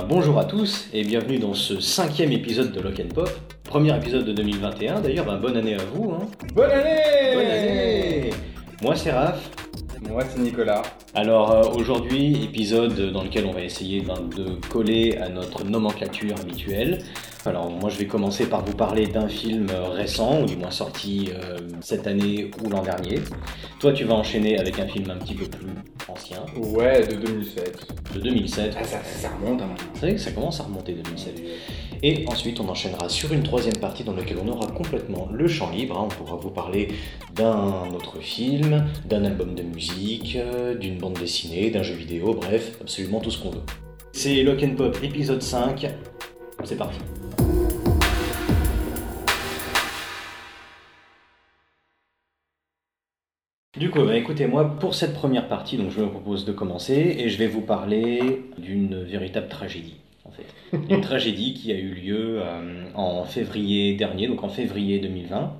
ben bonjour à tous et bienvenue dans ce cinquième épisode de Lock and Pop. Premier épisode de 2021 d'ailleurs, ben, bonne année à vous. Hein. Bonne année Bonne année Moi c'est Raph. Moi c'est Nicolas. Alors euh, aujourd'hui, épisode dans lequel on va essayer ben, de coller à notre nomenclature habituelle. Alors moi je vais commencer par vous parler d'un film récent, ou du moins sorti euh, cette année ou l'an dernier. Toi tu vas enchaîner avec un film un petit peu plus ancien, Ouais, de 2007. de 2007. Ah, ça, ça remonte à maintenant. C'est vrai que ça commence à remonter 2007. Et ensuite, on enchaînera sur une troisième partie dans laquelle on aura complètement le champ libre. hein. On pourra vous parler d'un autre film, d'un album de musique, euh, d'une bande dessinée, d'un jeu vidéo, bref, absolument tout ce qu'on veut. C'est Lock and Pop épisode 5. C'est parti. Du coup, bah, écoutez, moi, pour cette première partie, donc je me propose de commencer et je vais vous parler d'une véritable tragédie, en fait. Une tragédie qui a eu lieu euh, en février dernier, donc en février 2020.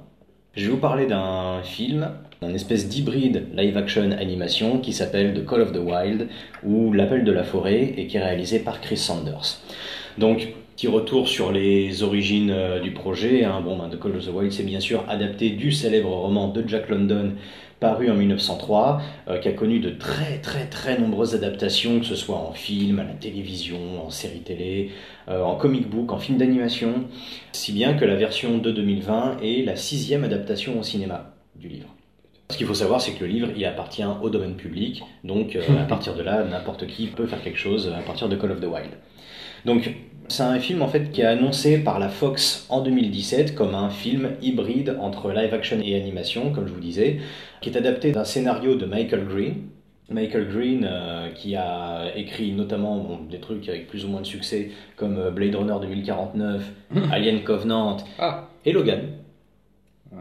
Je vais vous parler d'un film, un espèce d'hybride live-action animation qui s'appelle The Call of the Wild ou L'appel de la forêt et qui est réalisé par Chris Sanders. Donc, petit retour sur les origines euh, du projet. hein. Bon, ben, The Call of the Wild, c'est bien sûr adapté du célèbre roman de Jack London paru en 1903, euh, qui a connu de très très très nombreuses adaptations, que ce soit en film, à la télévision, en série télé, euh, en comic book, en film d'animation, si bien que la version de 2020 est la sixième adaptation au cinéma du livre. Ce qu'il faut savoir, c'est que le livre, il appartient au domaine public, donc euh, à partir de là, n'importe qui peut faire quelque chose à partir de Call of the Wild. Donc, c'est un film en fait qui est annoncé par la Fox en 2017 comme un film hybride entre live action et animation, comme je vous disais, qui est adapté d'un scénario de Michael Green. Michael Green, euh, qui a écrit notamment bon, des trucs avec plus ou moins de succès, comme euh, Blade Runner 2049, Alien Covenant Ah et Logan. Ouais.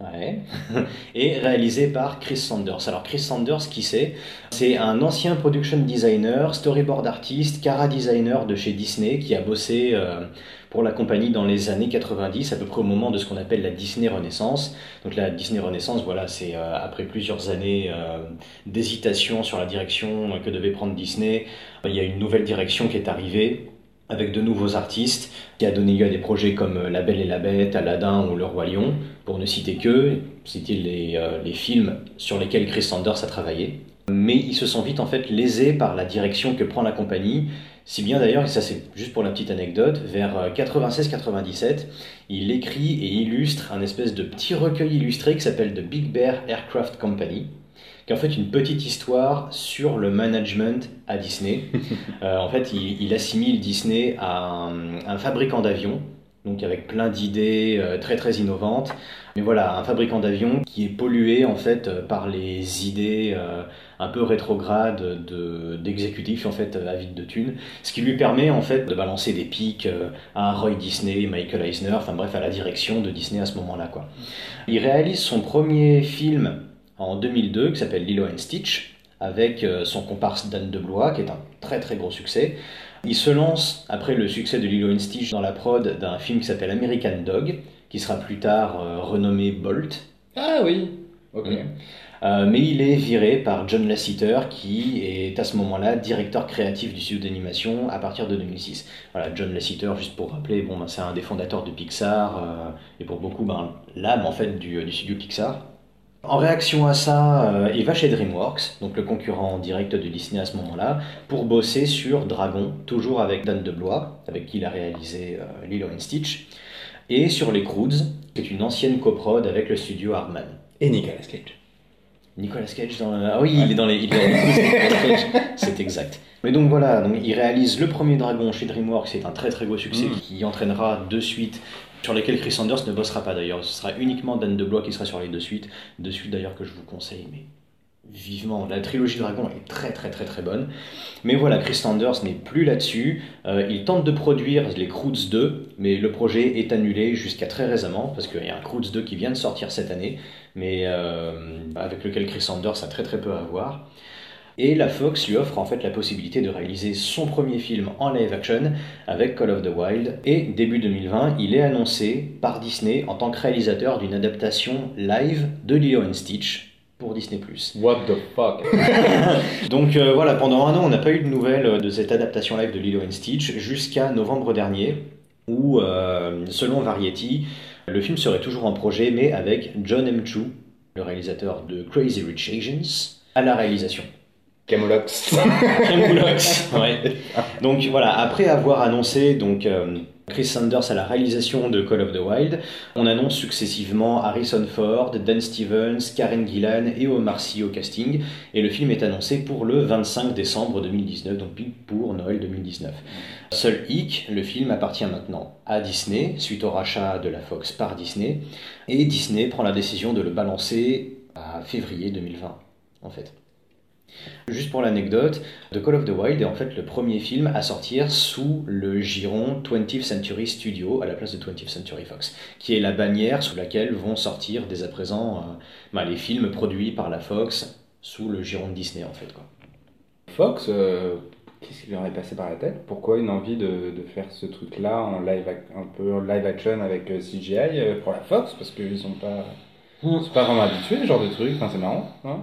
Ouais. et réalisé par Chris Sanders. Alors Chris Sanders, qui c'est? C'est un ancien production designer, storyboard artiste, cara designer de chez Disney qui a bossé euh, pour la compagnie dans les années 90, à peu près au moment de ce qu'on appelle la Disney Renaissance. Donc la Disney Renaissance, voilà, c'est euh, après plusieurs années euh, d'hésitation sur la direction que devait prendre Disney, il y a une nouvelle direction qui est arrivée avec de nouveaux artistes, qui a donné lieu à des projets comme euh, La Belle et la Bête, Aladdin ou Le Roi Lion, pour ne citer que, c'était les, euh, les films sur lesquels Chris Sanders a travaillé. Mais ils se sont vite en fait lésés par la direction que prend la compagnie, si bien d'ailleurs, et ça c'est juste pour la petite anecdote, vers euh, 96-97, il écrit et illustre un espèce de petit recueil illustré qui s'appelle The Big Bear Aircraft Company, qui est en fait une petite histoire sur le management à Disney. Euh, en fait, il, il assimile Disney à un, un fabricant d'avions, donc avec plein d'idées euh, très très innovantes. Mais voilà, un fabricant d'avions qui est pollué en fait euh, par les idées un peu rétrogrades de- d'exécutifs en fait avides de thunes, ce qui lui permet en fait de balancer des pics à Roy Disney, Michael Eisner, enfin bref à la direction de Disney à ce moment-là quoi. Il réalise son premier film en 2002 qui s'appelle Lilo and Stitch avec euh, son comparse Dan DeBlois qui est un très très gros succès. Il se lance après le succès de Lilo and Stitch dans la prod d'un film qui s'appelle American Dog qui sera plus tard euh, renommé Bolt. Ah oui Ok. Mm. Euh, mais il est viré par John Lasseter, qui est à ce moment-là directeur créatif du studio d'animation à partir de 2006. Voilà, John Lasseter, juste pour rappeler, bon, ben, c'est un des fondateurs de Pixar, euh, et pour beaucoup, ben, l'âme en fait du, du studio Pixar. En réaction à ça, euh, il va chez DreamWorks, donc le concurrent direct de Disney à ce moment-là, pour bosser sur Dragon, toujours avec Dan DeBlois, avec qui il a réalisé euh, Lilo and Stitch, et sur Les Croods, qui est une ancienne coprode avec le studio Hardman. Et Nicolas Cage. Nicolas Cage dans la... Ah oui, il est dans les... Il c'est Nicolas Cage. C'est exact. Mais donc voilà, donc il réalise le premier Dragon chez DreamWorks, c'est un très très gros succès Mm. qui entraînera deux suites sur lesquelles Chris Sanders ne bossera pas d'ailleurs. Ce sera uniquement Dan DeBlois qui sera sur les deux suites. Deux suites d'ailleurs que je vous conseille, mais vivement. La trilogie Dragon est très très très très bonne. Mais voilà, Chris Sanders n'est plus là-dessus. Euh, il tente de produire les Croods 2, mais le projet est annulé jusqu'à très récemment, parce qu'il y a un Croods 2 qui vient de sortir cette année, mais euh, avec lequel Chris Sanders a très très peu à voir. Et la Fox lui offre en fait la possibilité de réaliser son premier film en live action avec Call of the Wild. Et début 2020, il est annoncé par Disney en tant que réalisateur d'une adaptation live de Lilo and Stitch, pour Disney+. What the fuck? Donc euh, voilà, pendant un an, on n'a pas eu de nouvelles de cette adaptation live de Lilo and Stitch jusqu'à novembre dernier, où, euh, selon Variety, le film serait toujours en projet, mais avec John M. Chu, le réalisateur de Crazy Rich Asians, à la réalisation. Camoulox. Camoulox, ouais. Donc voilà, après avoir annoncé donc euh, Chris Sanders à la réalisation de Call of the Wild, on annonce successivement Harrison Ford, Dan Stevens, Karen Gillan et Omar Sy au casting, et le film est annoncé pour le 25 décembre 2019, donc pour Noël 2019. Seul hic, le film appartient maintenant à Disney, suite au rachat de la Fox par Disney, et Disney prend la décision de le balancer à février 2020, en fait. Juste pour l'anecdote, The Call of the Wild est en fait le premier film à sortir sous le giron 20th Century Studio à la place de 20th Century Fox, qui est la bannière sous laquelle vont sortir dès à présent euh, bah, les films produits par la Fox sous le giron de Disney en fait. Quoi. Fox, euh, qu'est-ce qui leur est passé par la tête? Pourquoi une envie de, de faire ce truc-là en live, un peu en live action avec euh, CGI pour la Fox? Parce qu'ils sont pas, sont pas vraiment habitués, ce genre de truc. Enfin, c'est marrant, non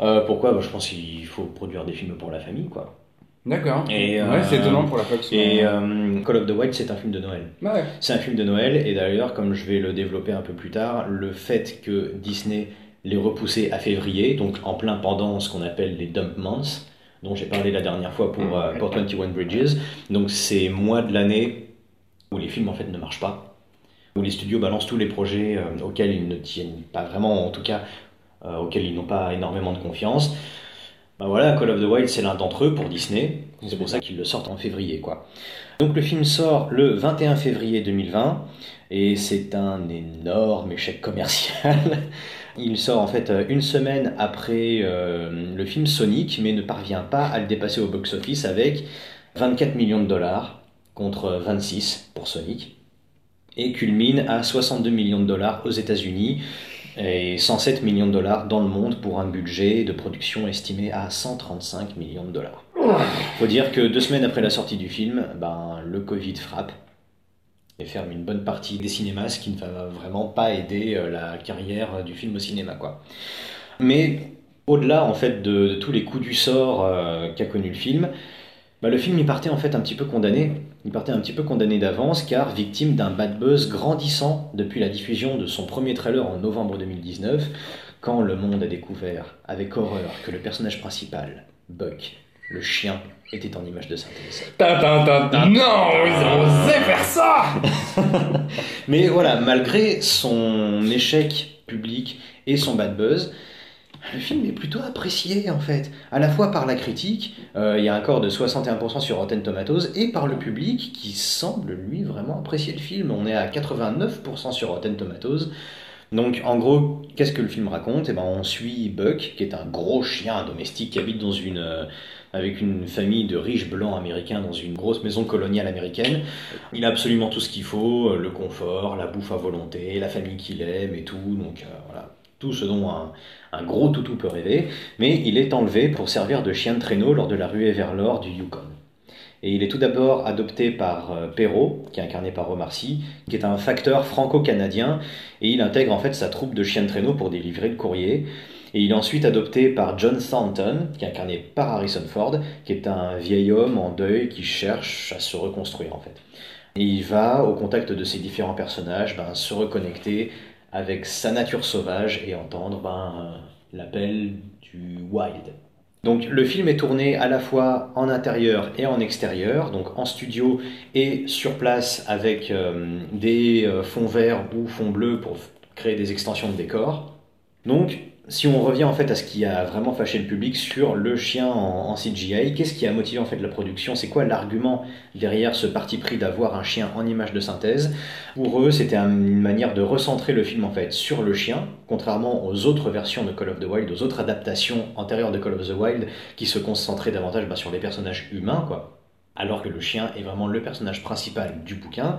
Euh, pourquoi? Bah, Je pense qu'il faut produire des films pour la famille. quoi. D'accord. Et, ouais, euh, c'est étonnant pour la Fox. Et euh, Call of the Wild c'est un film de Noël. Ouais. C'est un film de Noël et d'ailleurs, comme je vais le développer un peu plus tard, le fait que Disney l'ait repoussé à février, donc en plein pendant ce qu'on appelle les dump months, dont j'ai parlé la dernière fois pour, pour 21 Bridges, donc ces mois de l'année où les films en fait ne marchent pas, où les studios balancent tous les projets euh, auxquels ils ne tiennent pas vraiment, en tout cas auxquels ils n'ont pas énormément de confiance. Bah voilà, Call of the Wild c'est l'un d'entre eux pour Disney, c'est pour ça qu'ils le sortent en février quoi. Donc le film sort le 21 février 2020 et c'est un énorme échec commercial. Il sort en fait une semaine après euh, le film Sonic mais ne parvient pas à le dépasser au box-office avec 24 millions de dollars contre 26 pour Sonic et culmine à 62 millions de dollars aux États-Unis et 107 millions de dollars dans le monde pour un budget de production estimé à 135 millions de dollars. Faut dire que deux semaines après la sortie du film, ben, le Covid frappe et ferme une bonne partie des cinémas, ce qui ne va vraiment pas aider euh, la carrière du film au cinéma. Quoi. Mais au-delà en fait de, de tous les coups du sort euh, qu'a connu le film, bah, le film il partait en fait un petit peu condamné. Il partait un petit peu condamné d'avance car victime d'un bad buzz grandissant depuis la diffusion de son premier trailer en novembre 2019, quand le monde a découvert avec horreur que le personnage principal, Buck, le chien, était en image de synthèse. Ta, ta, ta, ta. Non, ils ont osé faire ça Mais voilà, malgré son échec public et son bad buzz, le film est plutôt apprécié en fait, à la fois par la critique, euh, il y a un score de 61% sur Rotten Tomatoes, et par le public qui semble lui vraiment apprécier le film. On est à 89% sur Rotten Tomatoes. Donc en gros, qu'est-ce que le film raconte? Eh ben, on suit Buck, qui est un gros chien domestique qui habite euh, avec une famille de riches blancs américains dans une grosse maison coloniale américaine. Il a absolument tout ce qu'il faut, euh, le confort, la bouffe à volonté, la famille qu'il aime et tout. Donc voilà, tout ce dont un, gros toutou peut rêver. Mais il est enlevé pour servir de chien de traîneau lors de la ruée vers l'or du Yukon. Et il est tout d'abord adopté par euh, Perrault, qui est incarné par Omar qui est un facteur franco-canadien, et il intègre en fait sa troupe de chiens de traîneau pour délivrer le courrier. Et il est ensuite adopté par John Thornton, qui est incarné par Harrison Ford, qui est un vieil homme en deuil qui cherche à se reconstruire en fait. Et il va, au contact de ces différents personnages, ben, se reconnecter avec sa nature sauvage et entendre ben, euh, l'appel du wild. Donc le film est tourné à la fois en intérieur et en extérieur, donc en studio et sur place avec euh, des euh, fonds verts ou fonds bleus pour créer des extensions de décor. Donc si on revient en fait à ce qui a vraiment fâché le public sur le chien en, CGI, qu'est-ce qui a motivé en fait la production? C'est quoi l'argument derrière ce parti pris d'avoir un chien en image de synthèse? Pour eux, c'était un- une manière de recentrer le film en fait sur le chien, contrairement aux autres versions de Call of the Wild, aux autres adaptations antérieures de Call of the Wild qui se concentraient davantage bah, sur les personnages humains, quoi. Alors que le chien est vraiment le personnage principal du bouquin.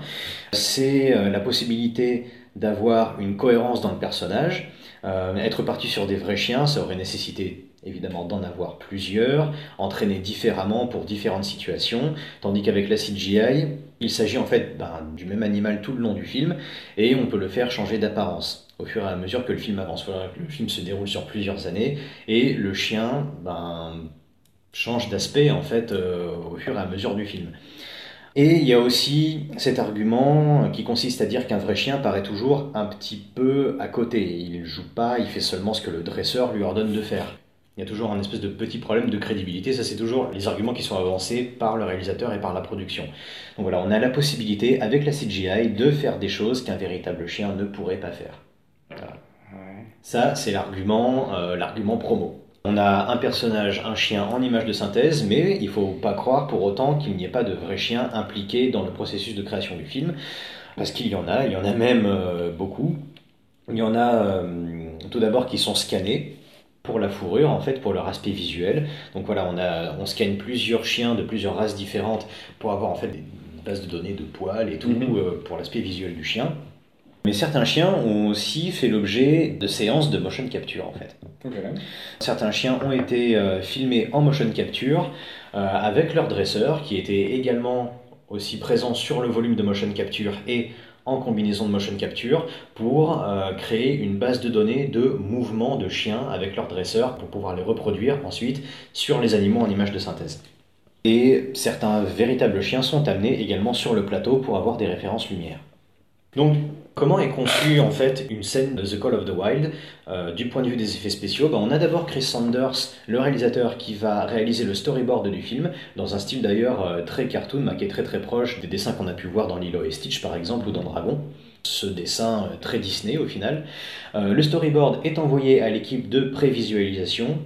C'est euh, la possibilité d'avoir une cohérence dans le personnage. Euh, être parti sur des vrais chiens, ça aurait nécessité évidemment d'en avoir plusieurs, entraînés différemment pour différentes situations, tandis qu'avec la CGI, il s'agit en fait ben, du même animal tout le long du film, et on peut le faire changer d'apparence au fur et à mesure que le film avance. le film se déroule sur plusieurs années, et le chien ben, change d'aspect en fait euh, au fur et à mesure du film. Et il y a aussi cet argument qui consiste à dire qu'un vrai chien paraît toujours un petit peu à côté. Il ne joue pas, il fait seulement ce que le dresseur lui ordonne de faire. Il y a toujours un espèce de petit problème de crédibilité. Ça, c'est toujours les arguments qui sont avancés par le réalisateur et par la production. Donc voilà, on a la possibilité, avec la CGI, de faire des choses qu'un véritable chien ne pourrait pas faire. Ça, c'est l'argument, euh, l'argument promo. On a un personnage, un chien en image de synthèse, mais il ne faut pas croire pour autant qu'il n'y ait pas de vrai chien impliqué dans le processus de création du film, parce qu'il y en a, il y en a même euh, beaucoup. Il y en a euh, tout d'abord qui sont scannés pour la fourrure, en fait, pour leur aspect visuel. Donc voilà, on, a, on scanne plusieurs chiens de plusieurs races différentes pour avoir en fait des bases de données de poils et tout mhm. euh, pour l'aspect visuel du chien. Mais certains chiens ont aussi fait l'objet de séances de motion capture en fait. Certains chiens ont été euh, filmés en motion capture euh, avec leur dresseur qui était également aussi présent sur le volume de motion capture et en combinaison de motion capture pour euh, créer une base de données de mouvements de chiens avec leur dresseur pour pouvoir les reproduire ensuite sur les animaux en images de synthèse. Et certains véritables chiens sont amenés également sur le plateau pour avoir des références lumière. Donc Comment est conçue en fait une scène de The Call of the Wild euh, du point de vue des effets spéciaux? Ben, On a d'abord Chris Sanders, le réalisateur, qui va réaliser le storyboard du film, dans un style d'ailleurs euh, très cartoon, qui est très très proche des dessins qu'on a pu voir dans Lilo et Stitch par exemple ou dans Dragon. Ce dessin euh, très Disney au final. le storyboard est envoyé à l'équipe de prévisualisation,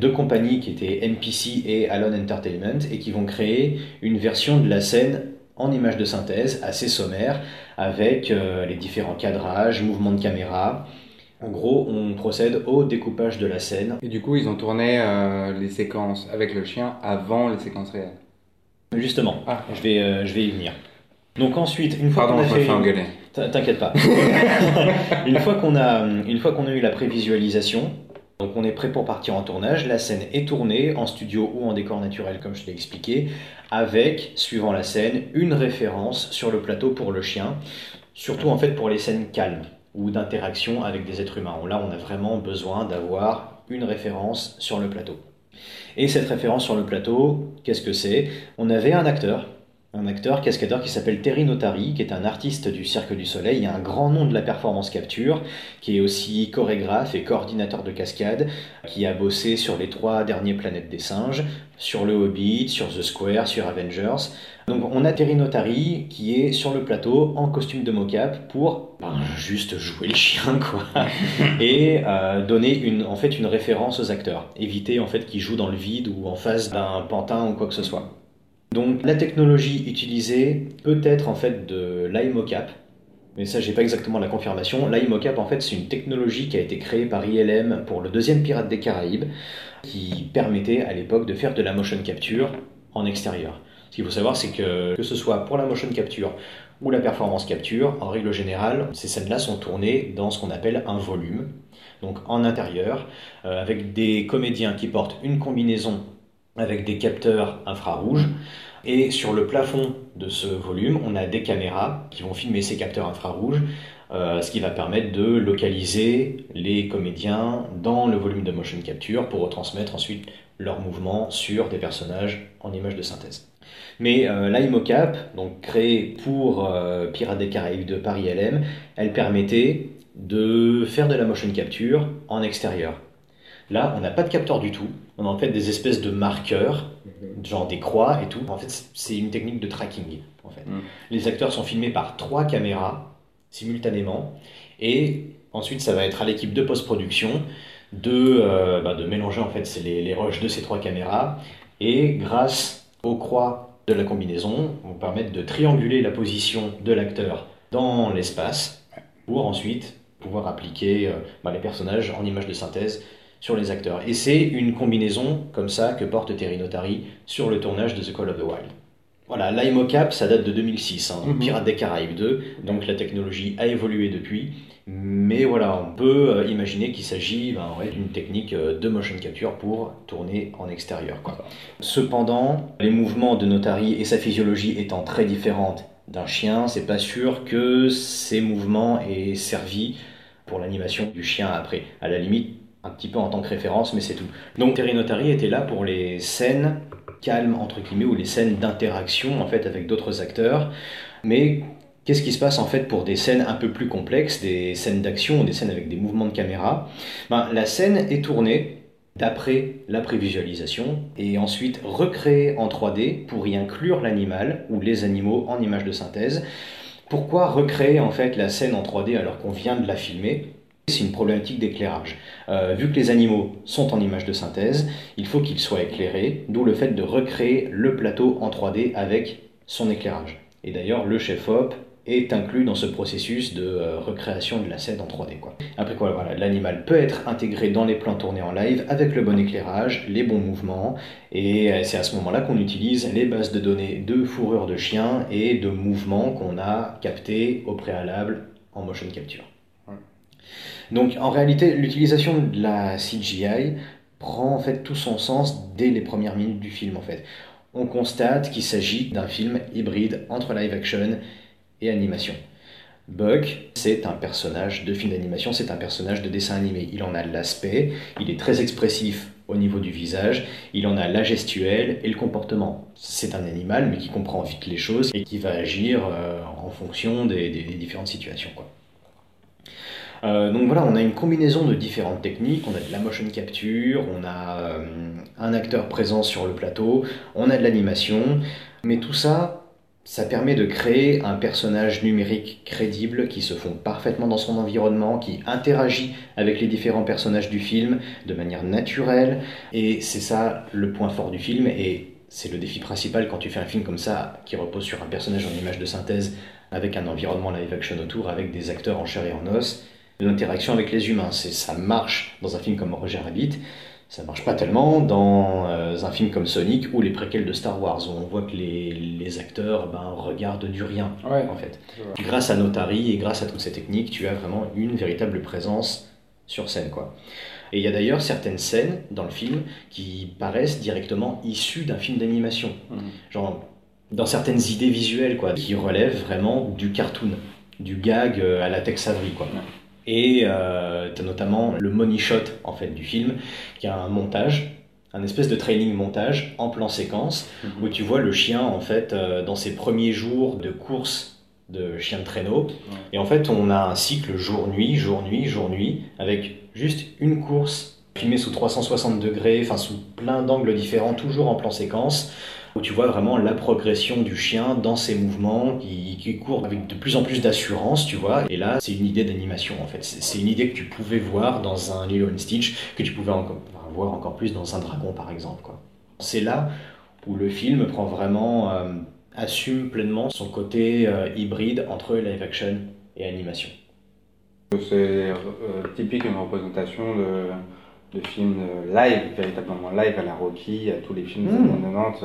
deux compagnies qui étaient NPC et Alone Entertainment et qui vont créer une version de la scène en image de synthèse assez sommaire avec euh, les différents cadrages, mouvements de caméra. En gros, on procède au découpage de la scène. Et du coup, ils ont tourné euh, les séquences avec le chien avant les séquences réelles. Justement, ah. je, vais, euh, je vais y venir. Donc ensuite, une fois qu'on a fait, t'inquiète pas. une fois qu'on a, une fois qu'on a eu la prévisualisation, donc on est prêt pour partir en tournage. La scène est tournée en studio ou en décor naturel, comme je l'ai expliqué, avec, suivant la scène, une référence sur le plateau pour le chien, surtout en fait pour les scènes calmes ou d'interaction avec des êtres humains. Là, on a vraiment besoin d'avoir une référence sur le plateau. Et cette référence sur le plateau, qu'est-ce que c'est? On avait un acteur un acteur cascadeur qui s'appelle Terry Notari, qui est un artiste du Cirque du Soleil, il y a un grand nom de la performance capture, qui est aussi chorégraphe et coordinateur de cascade, qui a bossé sur les trois derniers planètes des singes, sur le Hobbit, sur The Square, sur Avengers. Donc on a Terry Notari qui est sur le plateau en costume de mocap pour ben, juste jouer le chien quoi et euh, donner une, en fait une référence aux acteurs, éviter en fait qu'ils jouent dans le vide ou en face d'un pantin ou quoi que ce soit. Donc la technologie utilisée peut être en fait de l'iMocap, mais ça j'ai pas exactement la confirmation. L'iMocap en fait c'est une technologie qui a été créée par ILM pour le deuxième Pirate des Caraïbes, qui permettait à l'époque de faire de la motion capture en extérieur. Ce qu'il faut savoir c'est que que ce soit pour la motion capture ou la performance capture, en règle générale, ces scènes-là sont tournées dans ce qu'on appelle un volume, donc en intérieur, euh, avec des comédiens qui portent une combinaison avec des capteurs infrarouges. Et sur le plafond de ce volume, on a des caméras qui vont filmer ces capteurs infrarouges, euh, ce qui va permettre de localiser les comédiens dans le volume de motion capture pour retransmettre ensuite leurs mouvements sur des personnages en images de synthèse. Mais euh, l'IMOCAP, donc créée pour euh, Pirates des Caraïbes de Paris LM, elle permettait de faire de la motion capture en extérieur. Là, on n'a pas de capteur du tout. On a en fait des espèces de marqueurs, mhm. genre des croix et tout. En fait, c'est une technique de tracking. En fait. Mhm. Les acteurs sont filmés par trois caméras simultanément. Et ensuite, ça va être à l'équipe de post-production de, euh, bah, de mélanger en fait les, les rushs de ces trois caméras. Et grâce aux croix de la combinaison, on va permettre de trianguler la position de l'acteur dans l'espace pour ensuite pouvoir appliquer euh, bah, les personnages en images de synthèse sur les acteurs. Et c'est une combinaison comme ça que porte Terry Notary sur le tournage de The Call of the Wild. Voilà, l'IMOCAP, ça date de 2006, hein, Mhm. Pirates des Caraïbes 2, donc la technologie a évolué depuis, mais voilà, on peut euh, imaginer qu'il s'agit ben, ouais, d'une technique euh, de motion capture pour tourner en extérieur. Quoi. Cependant, les mouvements de Notari et sa physiologie étant très différentes d'un chien, c'est pas sûr que ces mouvements aient servi pour l'animation du chien après. À la limite, un petit peu en tant que référence, mais c'est tout. Donc Terry Notari était là pour les scènes calmes, entre guillemets, ou les scènes d'interaction en fait avec d'autres acteurs. Mais qu'est-ce qui se passe en fait pour des scènes un peu plus complexes, des scènes d'action, ou des scènes avec des mouvements de caméra? Ben, La scène est tournée d'après la prévisualisation et ensuite recréée en 3D pour y inclure l'animal ou les animaux en images de synthèse. Pourquoi recréer en fait la scène en 3D alors qu'on vient de la filmer? C'est une problématique d'éclairage. Euh, vu que les animaux sont en image de synthèse, il faut qu'ils soient éclairés, d'où le fait de recréer le plateau en 3D avec son éclairage. Et d'ailleurs, le chef-op est inclus dans ce processus de euh, recréation de la scène en 3D. Quoi. Après quoi, voilà, l'animal peut être intégré dans les plans tournés en live avec le bon éclairage, les bons mouvements, et euh, c'est à ce moment-là qu'on utilise les bases de données de fourrure de chien et de mouvements qu'on a captés au préalable en motion capture. Donc en réalité, l'utilisation de la CGI prend en fait tout son sens dès les premières minutes du film en fait. On constate qu'il s'agit d'un film hybride entre live action et animation. Buck, c'est un personnage de film d'animation, c'est un personnage de dessin animé. Il en a l'aspect, il est très expressif au niveau du visage, il en a la gestuelle et le comportement. C'est un animal mais qui comprend vite les choses et qui va agir euh, en fonction des, différentes situations. Euh, donc voilà, on a une combinaison de différentes techniques, on a de la motion capture, on a euh, un acteur présent sur le plateau, on a de l'animation, mais tout ça, ça permet de créer un personnage numérique crédible qui se fond parfaitement dans son environnement, qui interagit avec les différents personnages du film de manière naturelle, et c'est ça le point fort du film, et c'est le défi principal quand tu fais un film comme ça, qui repose sur un personnage en image de synthèse, avec un environnement live action autour, avec des acteurs en chair et en os, l'interaction avec les humains. C'est, ça marche dans un film comme Roger Rabbit, ça marche pas tellement dans euh, un film comme Sonic ou les préquels de Star Wars, où on voit que les, les acteurs ben, regardent du rien, Ouais. en fait. Grâce à Notari et grâce à toutes ces techniques, tu as vraiment une véritable présence sur scène, quoi. Et il y a d'ailleurs certaines scènes dans le film qui paraissent directement issues d'un film d'animation. Mhm. Genre, dans certaines idées visuelles, quoi, qui relèvent vraiment du cartoon, du gag euh, à la Tex Avery, quoi. Ouais. Et euh, tu as notamment le money shot en fait du film, qui a un montage, un espèce de training montage en plan séquence, où tu vois le chien en fait euh, dans ses premiers jours de course de chien de traîneau. Et en fait, on a un cycle jour-nuit, jour-nuit, jour-nuit, avec juste une course filmée sous 360 degrés, enfin sous plein d'angles différents, toujours en plan séquence, où tu vois vraiment la progression du chien dans ses mouvements, qui, qui court avec de plus en plus d'assurance, tu vois. Et là, c'est une idée d'animation en fait. C'est une idée que tu pouvais voir dans un Lilo and Stitch, que tu pouvais encore, voir encore plus dans un dragon par exemple. C'est là où le film prend vraiment, euh, assume pleinement son côté euh, hybride entre live action et animation. C'est euh, typique une représentation de, de films live, véritablement live à la Rocky, à tous les films des Mm. années 90.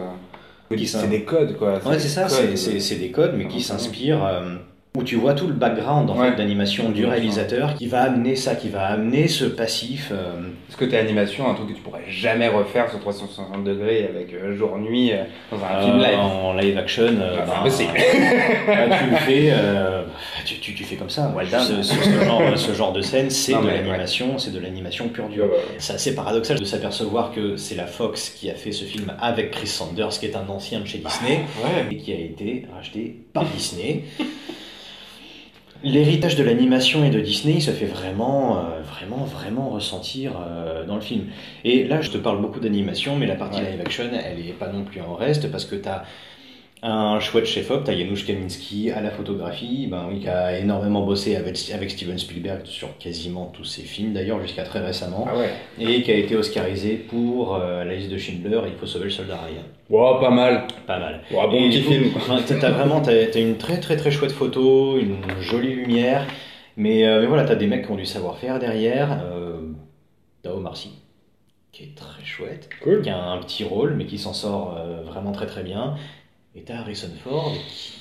C'est des codes quoi. Ouais, c'est ça, c'est- des codes, mais qui s'inspirent, euh, où tu vois tout le background en Ouais. fait, d'animation du réalisateur qui va amener ça, qui va amener ce passif. euh, que t'es animation, un truc que tu pourrais jamais refaire sur 360 degrés avec euh, jour-nuit euh, dans un film euh, live? en live action, ben, impossible. bah, tu le fais, tu, tu, tu fais comme ça. Well. Ce, ce- ce genre, ce genre de scène, c'est de l'animation, c'est de l'animation pure dure. Ouais. C'est assez paradoxal de s'apercevoir que c'est la Fox qui a fait ce film avec Chris Sanders, qui est un ancien de chez Disney, Ouais. et qui a été racheté par Disney. L'héritage de l'animation et de Disney il se fait vraiment, euh, vraiment, vraiment ressentir euh, dans le film. Et là, je te parle beaucoup d'animation, mais la partie Ouais. live action, elle est pas non plus en reste parce que tu as un chouette chef-op, tu as Janusz Kaminski à la photographie, ben, oui, qui a énormément bossé avec, avec Steven Spielberg sur quasiment tous ses films, d'ailleurs jusqu'à très récemment, Ah ouais. et qui a été oscarisé pour euh, La liste de Schindler et Il faut sauver le soldat Ryan. Wow, pas mal. Pas mal. Wow, bon Et petit coup, film. T'as t'as vraiment t'as, t'as une très très très chouette photo, une jolie lumière, mais, euh, mais voilà, t'as des mecs qui ont du savoir-faire derrière. Euh, t'as Omar Sy, qui est très chouette, Cool. qui a un petit rôle, mais qui s'en sort euh, vraiment très très bien. Et t'as Harrison Ford qui.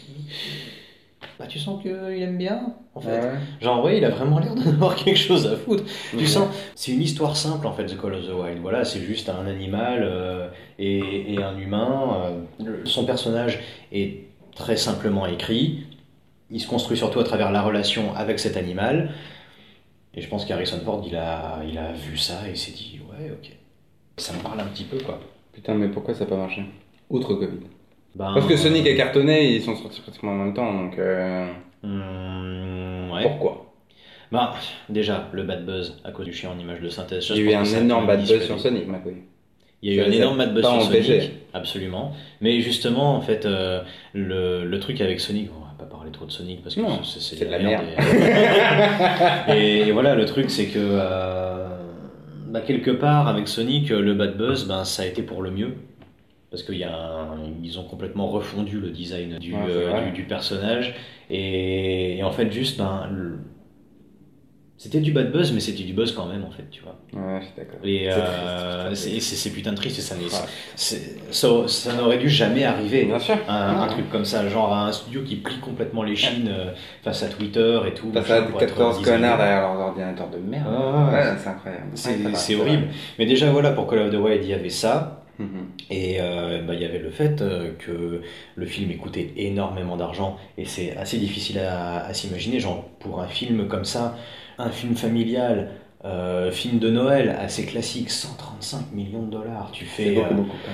Bah, tu sens qu'il aime bien, en fait. Ouais. Genre, ouais, il a vraiment l'air d'avoir quelque chose à foutre. Tu sens, c'est une histoire simple en fait, The Call of the Wild. Voilà, c'est juste un animal euh, et, et un humain. euh, son personnage est très simplement écrit. Il se construit surtout à travers la relation avec cet animal. Et je pense qu'Harrison Ford, il a, il a vu ça et s'est dit, ouais, ok. Ça me parle un petit peu, quoi. Putain, mais pourquoi ça n'a pas marché? Outre Covid. Ben, Parce que Sonic a cartonné, ils sont sortis pratiquement en même temps, donc euh, ouais. pourquoi? Ben, déjà, le bad buzz à cause du chien en image de synthèse. ça, Il y a eu un énorme bad buzz sur Sonic, ma couille. Il y a eu un énorme bad buzz sur. Sonic, absolument. Mais justement, en fait, euh, le, le truc avec Sonic, on va pas parler trop de Sonic parce que c'est de la Et, et voilà, le truc, c'est que euh, bah, quelque part, avec Sonic, le bad buzz, ben, ça a été pour le mieux. Parce qu'ils ont complètement refondu le design du, Ouais, euh, du, du personnage. Et, et en fait, juste, ben, le- c'était du bad buzz, mais c'était du buzz quand même, en fait, tu vois. Ouais, je suis d'accord. Et C'est euh, putain de triste et ça, Ouais. ça, ça n'aurait dû jamais arriver. Bien sûr. Un, truc comme ça, genre un studio qui plie complètement les chines euh, face à Twitter et tout. Face à pour être 14 designer. connards derrière leurs ordinateurs de merde. Ouais, ouais, c'est incroyable. C'est horrible. Mais déjà, voilà, pour Call of the Wild, il y avait ça. Mhm. Et euh, bah, il y avait le fait euh, que le film ait coûté énormément d'argent. Et c'est assez difficile à, à s'imaginer. Genre, pour un film comme ça, un film familial, euh, film de Noël assez classique, 135 millions de dollars. Tu fais. euh,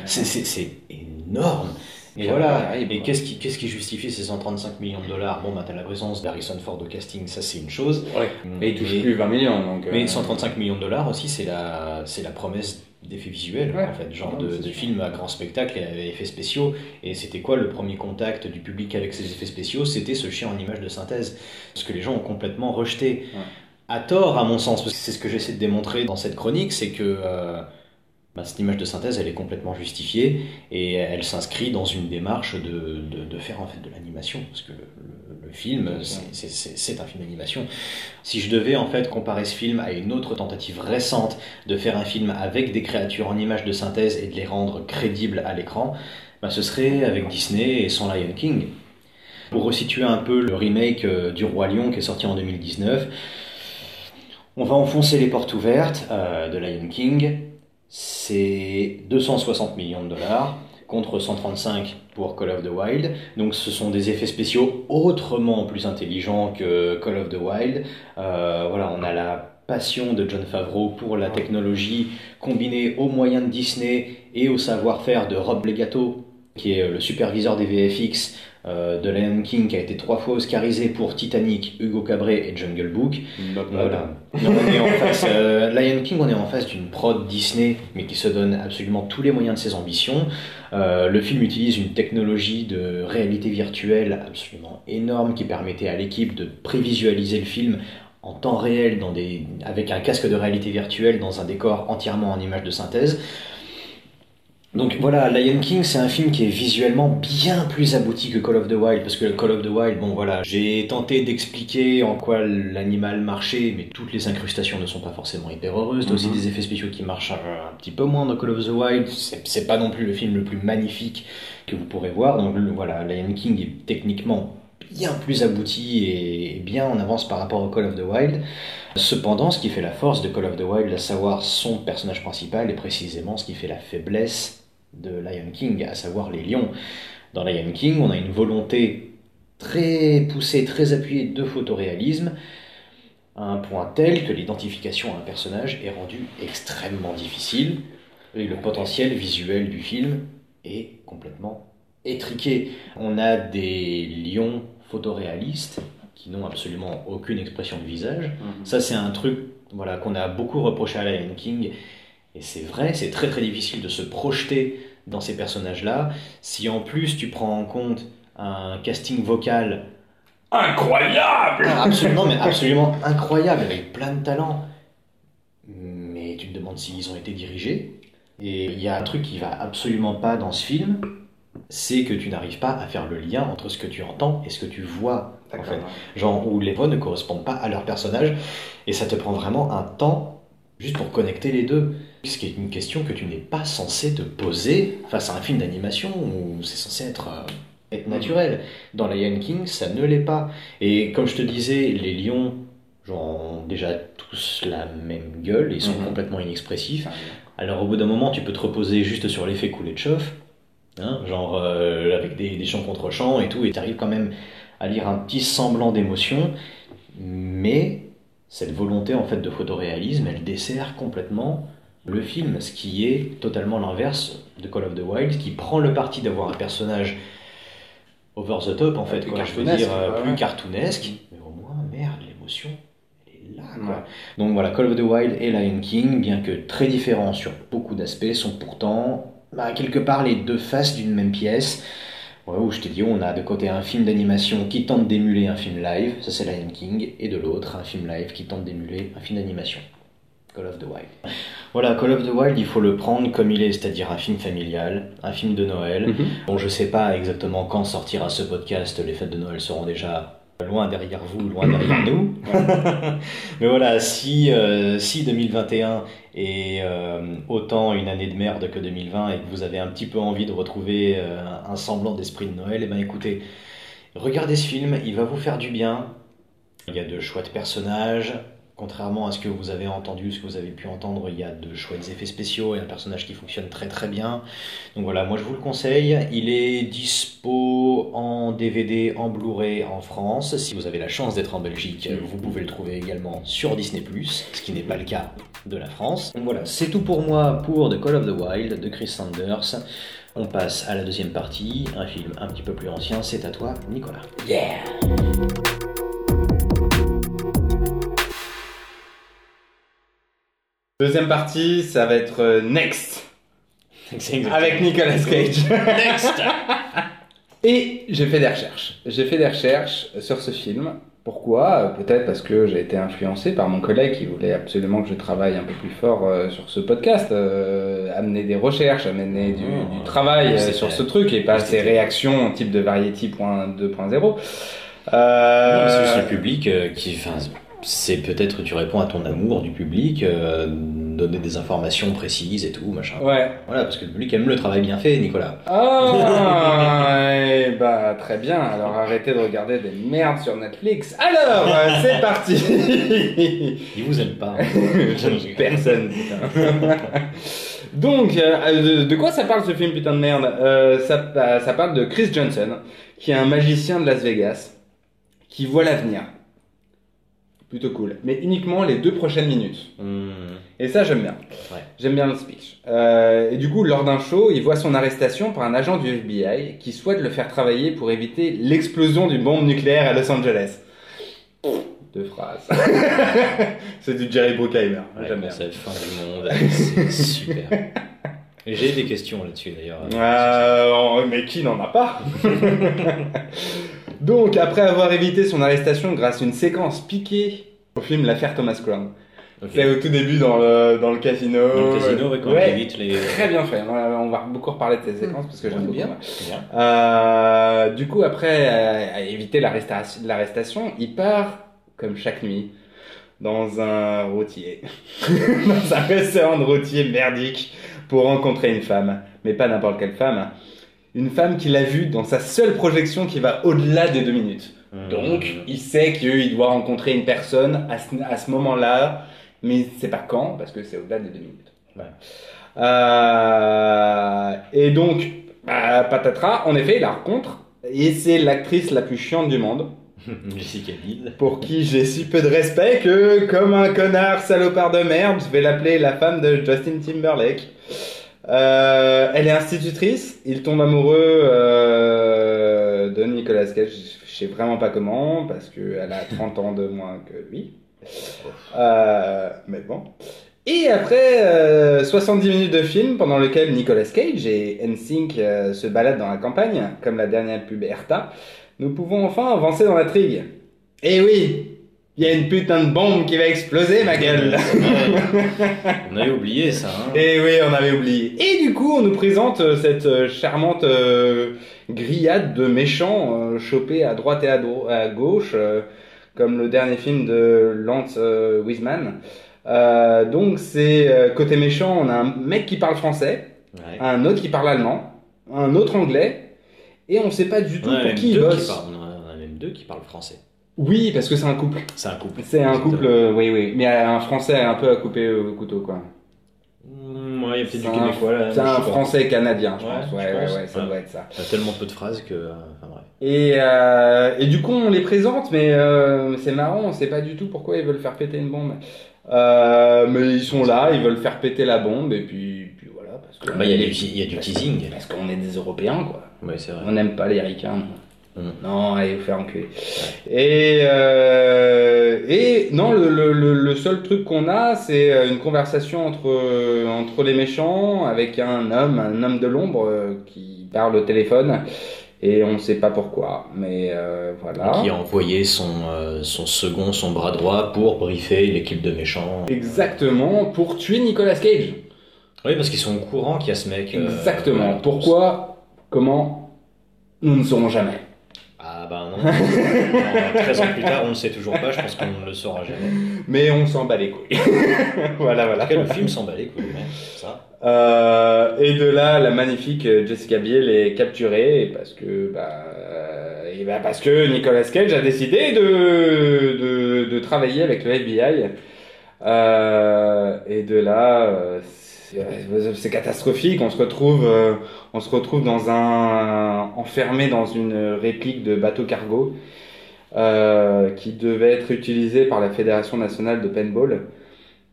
c'est- énorme. Et voilà. Et qu'est-ce qui, justifie ces 135 millions de dollars? Bon, bah, t'as la présence d'Harrison Ford au casting, ça c'est une chose. Ouais. Mais il touche plus 20 millions, donc. mais euh, 135 millions de dollars aussi, c'est la, c'est la promesse d'effets visuels, Ouais. en fait, genre de, films à grand spectacle et à effets spéciaux. Et c'était quoi le premier contact du public avec ces effets spéciaux? C'était ce chien en image de synthèse. Ce que les gens ont complètement rejeté. Ouais. À tort, à mon sens, parce que c'est ce que j'essaie de démontrer dans cette chronique, c'est que euh, bah, cette image de synthèse, elle est complètement justifiée et elle s'inscrit dans une démarche de, de, de faire en fait de l'animation, parce que le, le- le film, c'est- un film d'animation. Si je devais en fait comparer ce film à une autre tentative récente de faire un film avec des créatures en images de synthèse et de les rendre crédibles à l'écran, bah, ce serait avec Disney et son Lion King. Pour resituer un peu le remake euh, du Roi Lion qui est sorti en 2019, on va enfoncer les portes ouvertes euh, de Lion King. C'est 260 millions de dollars contre 135 pour Call of the Wild. Donc ce sont des effets spéciaux autrement plus intelligents que Call of the Wild. Euh, voilà, on a la passion de John Favreau pour la technologie combinée aux moyens de Disney et au savoir-faire de Rob Legato, qui est le superviseur des VFX euh, de Lion King, qui a été trois fois oscarisé pour Titanic, Hugo Cabret et Jungle Book. Not. Voilà. On est en face, euh, Lion King, on est en face d'une prod Disney, mais qui se donne absolument tous les moyens de ses ambitions. Euh, le film utilise une technologie de réalité virtuelle absolument énorme qui permettait à l'équipe de prévisualiser le film en temps réel dans des, avec un casque de réalité virtuelle dans un décor entièrement en image de synthèse. Donc voilà, Lion King, c'est un film qui est visuellement bien plus abouti que Call of the Wild, parce que Call of the Wild, bon voilà, j'ai tenté d'expliquer en quoi l'animal marchait, mais toutes les incrustations ne sont pas forcément hyper heureuses. T'as aussi Mhm. des effets spéciaux qui marchent un, un petit peu moins dans Call of the Wild. C'est pas non plus le film le plus magnifique que vous pourrez voir. Donc voilà, Lion King est techniquement bien plus abouti et bien en avance par rapport au Call of the Wild. Cependant, ce qui fait la force de Call of the Wild, à savoir son personnage principal, est précisément ce qui fait la faiblesse de Lion King, à savoir les lions. Dans Lion King, on a une volonté très poussée, très appuyée de photoréalisme, à un point tel que l'identification à un personnage est rendue extrêmement difficile, et le potentiel visuel du film est complètement étriqué. On a des lions photoréalistes qui n'ont absolument aucune expression de visage, Mhm. ça, c'est un truc voilà, qu'on a beaucoup reproché à Lion King. Et c'est vrai, c'est très très difficile de se projeter dans ces personnages-là. Si en plus tu prends en compte un casting vocal Incroyable absolument, mais absolument incroyable, avec plein de talents, mais tu te demandes s'ils ont été dirigés. Et il y a un truc qui va absolument pas dans ce film, c'est que tu n'arrives pas à faire le lien entre ce que tu entends et ce que tu vois. En fait genre où les voix ne correspondent pas à leur personnage, et ça te prend vraiment un temps juste pour connecter les deux. Ce qui est une question que tu n'es pas censé te poser face à un film d'animation où c'est censé être euh, être naturel. Dans Lion King, ça ne l'est pas. Et comme je te disais, les lions ont déjà tous la même gueule, ils sont Mhm. complètement inexpressifs. Alors au bout d'un moment, tu peux te reposer juste sur l'effet coulé de chauffe, hein, genre euh, avec des, des chants contre chants et tout, et tu arrives quand même à lire un petit semblant d'émotion, mais cette volonté en fait de photoréalisme, elle dessert complètement le film, ce qui est totalement l'inverse de Call of the Wild, qui prend le parti d'avoir un personnage over the top en fait, Plus quoi, je veux dire euh, ouais, plus cartoonesque, mais au moins merde, l'émotion, elle est là quoi. Ouais. Donc voilà, Call of the Wild et Lion King, bien que très différents sur beaucoup d'aspects, sont pourtant bah, quelque part les deux faces d'une même pièce. Ouais, où je t'ai dit, on a de côté un film d'animation qui tente d'émuler un film live, ça c'est Lion King, et de l'autre un film live qui tente d'émuler un film d'animation. Call of the Wild. Voilà, Call of the Wild, il faut le prendre comme il est, c'est-à-dire un film familial, un film de Noël. Mhm. Bon, je sais pas exactement quand sortira ce podcast, les fêtes de Noël seront déjà loin derrière vous, loin derrière nous. Mais voilà, si, euh, si 2021 est euh, autant une année de merde que 2020 et que vous avez un petit peu envie de retrouver euh, un semblant d'esprit de Noël, et ben écoutez, regardez ce film, il va vous faire du bien. Il y a de chouettes personnages. Contrairement à ce que vous avez entendu, ce que vous avez pu entendre, il y a de chouettes effets spéciaux et un personnage qui fonctionne très très bien. Donc voilà, moi je vous le conseille. Il est dispo en DVD, en Blu-ray en France. Si vous avez la chance d'être en Belgique, vous pouvez le trouver également sur Disney+, ce qui n'est pas le cas de la France. Donc voilà, c'est tout pour moi pour The Call of the Wild de Chris Sanders. On passe à la deuxième partie, un film un petit peu plus ancien. C'est à toi, Nicolas. Yeah Deuxième partie, ça va être euh, Next, avec Nicolas Cage. Next Et j'ai fait des recherches. J'ai fait des recherches sur ce film. Pourquoi? Euh, Peut-être parce que j'ai été influencé par mon collègue qui voulait absolument que je travaille un peu plus fort euh, sur ce podcast, euh, amener des recherches, amener du, Mmh. du travail euh, sur ce truc et pas ces réactions type de Variety point 2.0. Non, mais C'est le public qui. Enfin, c'est peut-être que tu réponds à ton amour du public, euh, donner des informations précises et tout, machin. Ouais. Voilà, parce que le public aime le travail bien fait, Nicolas. Ah, eh bah, très bien. Alors arrêtez de regarder des merdes sur Netflix. Alors, euh, c'est parti. Il vous aime pas. Personne, putain. Donc, euh, de, de quoi ça parle ce film, putain de merde? Euh, ça, euh, ça parle de Chris Johnson, qui est un magicien de Las Vegas, qui voit l'avenir. Plutôt cool. Mais uniquement les deux prochaines minutes. Hmm, Et ça, j'aime bien. Ouais. J'aime bien le speech. Euh, et du coup, lors d'un show, il voit son arrestation par un agent du FBI qui souhaite le faire travailler pour éviter l'explosion d'une bombe nucléaire à Los Angeles. Deux phrases. C'est du Jerry Bruckheimer. Ouais, J'aime bien. C'est la fin du monde. C'est super. J'ai des questions là-dessus d'ailleurs. Euh, mais qui n'en a pas Donc, après avoir évité son arrestation grâce à une séquence piquée au film L'affaire Thomas Crown. Ok. C'est au tout début dans le, dans le casino. Dans le casino, ouais, quand Ouais. on évite les. Très bien fait. On va- beaucoup reparler de cette séquence parce que j'aime bien. bien. Euh, du coup, après euh, à éviter l'arrestation, l'arrestation, il part, comme chaque nuit, dans un routier. dans un restaurant de routier merdique pour rencontrer une femme. Mais pas n'importe quelle femme. Une femme qu'il a vue dans sa seule projection qui va au-delà des deux minutes. Hmm. Donc, il sait qu'il doit rencontrer une personne à ce, à ce moment-là, mais il ne sait pas quand, parce que c'est au-delà des deux minutes. Ouais. Euh, et donc, bah, patatras, en effet, il la rencontre, et c'est l'actrice la plus chiante du monde, Jessica Biel. pour qui j'ai si peu de respect que, comme un connard salopard de merde, je vais l'appeler la femme de Justin Timberlake. Euh, elle est institutrice, il tombe amoureux euh, de Nicolas Cage, je sais vraiment pas comment, parce qu'elle a 30 ans de moins que lui. Euh, mais bon. Et après euh, 70 minutes de film pendant lequel Nicolas Cage et NSYNC se baladent dans la campagne, comme la dernière pub Erta, nous pouvons enfin avancer dans l'intrigue. Et oui, il y a une putain de bombe qui va exploser, ma gueule. On avait oublié ça. Hein. Et oui, on avait oublié. Et du coup, on nous présente euh, cette euh, charmante euh, grillade de méchants euh, chopés à droite et à, dro- à gauche, euh, comme le dernier film de Lance euh, Wiseman. Euh, donc, c'est euh, côté méchant, on a un mec qui parle français, Ouais. un autre qui parle allemand, un autre anglais et on sait pas du tout On a pour même qui ils deux bossent. parlent- on en a même deux qui parlent français. Oui, parce que c'est un couple. C'est un couple. C'est un couple, euh, oui, oui, mais un français un peu à couper au couteau, quoi. Mm, ouais, il y a peut-être C'est du un- québécois là. C'est je un pas. français canadien, je Ouais, pense. je Ouais, pense. ouais, ça Ouais. doit être ça. Il y a tellement peu de phrases que. euh, Enfin bref. Et, euh, et du coup, on les présente, mais euh, c'est marrant, on sait pas du tout pourquoi ils veulent faire péter une bombe. Euh, mais ils sont là, ils veulent faire péter la bombe, et puis, puis voilà. Parce que Bah, il y, a des- il y a du teasing. Parce qu'on est des Européens, quoi. Ouais, c'est vrai. On n'aime pas les ricains. Mm. Non, allez vous faire enculer. Et, euh, et non, le, le, seul truc qu'on a, c'est euh, une conversation entre, euh, entre les méchants avec un homme, un homme de l'ombre qui parle au téléphone. Et on ne sait pas pourquoi, mais euh, voilà. Qui a envoyé son, euh, son second, son bras droit pour briefer l'équipe de méchants. Exactement, pour tuer Nicolas Cage. Oui, parce qu'ils sont au courant qu'il y a ce mec. Exactement. Pourquoi Comment Nous ne saurons jamais. Ah bah non. Genre, 13 ans plus tard, on ne sait toujours pas, je pense qu'on ne le saura jamais. Mais on s'en bat les couilles. voilà, En voilà. tout cas, le film s'en bat les couilles, mais ça. Euh, et de là, la magnifique euh, Jessica Biel est capturée parce que, bah, euh, et bah parce que Nicolas Cage a décidé de, de, de travailler avec le FBI. Euh, et de là, c'est catastrophique. On se retrouve, euh, on se retrouve dans un enfermé dans une réplique de bateau cargo euh, qui devait être utilisé par la Fédération nationale de paintball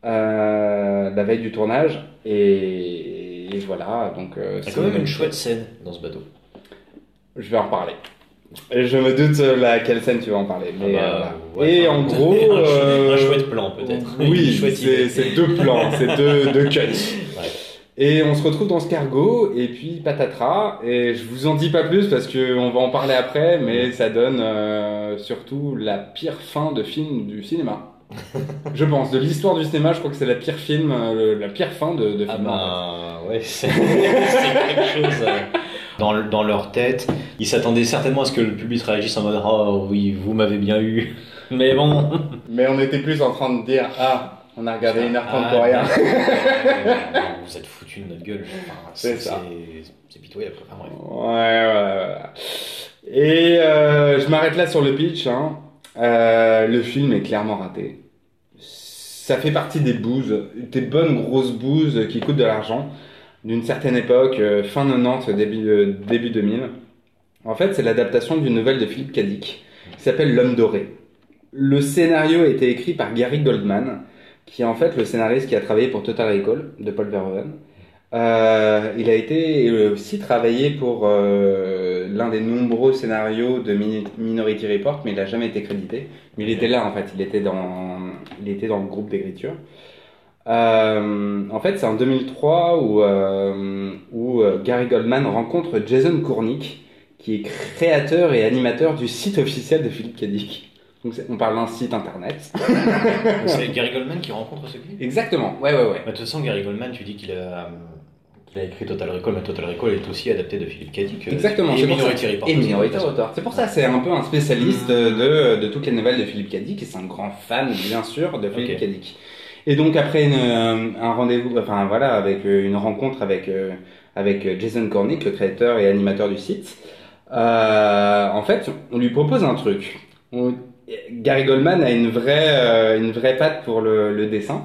euh, la veille du tournage. Et, et voilà, donc Il y a quand même une chouette scène dans ce bateau. Je vais en reparler. Je me doute laquelle scène tu vas en parler. Mais, Ah bah, euh, ouais, et en gros, un, chouette- euh, un chouette plan peut-être. Oui, c'est deux plans, c'est deux, deux cuts. Et on se retrouve dans ce cargo, et puis patatras. Et je vous en dis pas plus parce qu'on va en parler après, mais ça donne euh, surtout la pire fin de film du cinéma. je pense, de l'histoire du cinéma, je crois que c'est la pire film, euh, le- la pire fin de, de Ah film. en bah ouais, c'est quelque chose. euh, Dans, dans leur tête, ils s'attendaient certainement à ce que le public réagisse en mode Oh oui, vous m'avez bien eu. Mais bon. Mais on était plus en train de dire ah, on a regardé une heure trente Ah, pour rien. non, vous êtes foutus de notre gueule. Enfin, C'est ça. c'est- pitoyable. Enfin, bref. Ouais, voilà, voilà. Et euh, je m'arrête là sur le pitch. hein. Euh, le film est clairement raté. Ça fait partie des bouses, des bonnes grosses bouses qui coûtent de l'argent, d'une certaine époque, euh, fin 90, début, euh, début 2000. En fait, c'est l'adaptation d'une nouvelle de Philippe Cadic qui s'appelle L'homme doré. Le scénario a été écrit par Gary Goldman, qui est en fait le scénariste qui a travaillé pour Total Recall de Paul Verhoeven. Euh, il a été aussi travaillé pour euh, l'un des nombreux scénarios de Minority Report, mais il n'a jamais été crédité. Mais il était là en fait, il était dans, il était dans le groupe d'écriture. Euh, en fait, c'est en 2003 où, Gary Goldman rencontre Jason Kournick, qui est créateur et animateur du site officiel de Philippe Cadic. Donc on parle d'un site internet. C'est Gary Goldman qui rencontre ce clip? Exactement, ouais, ouais, ouais. Bah, De toute façon, Gary Goldman, tu dis qu'il a, euh, qu'il a écrit Total Recall, mais Total Recall est aussi adapté de Philippe Cadic. euh, Exactement, c'est pour Minority ça. Report. Et. Minority Report. C'est pour ça, c'est un peu un spécialiste de, de toutes les nouvelles de Philippe Cadic et c'est un grand fan, bien sûr, de Philippe Ok. Cadic. Et donc après une, euh, un rendez-vous, enfin voilà, avec une rencontre avec avec Jason Cornick, le créateur et animateur du site, euh, en fait, on lui propose un truc. On- Gary Goldman a une vraie euh, une vraie patte pour le, le dessin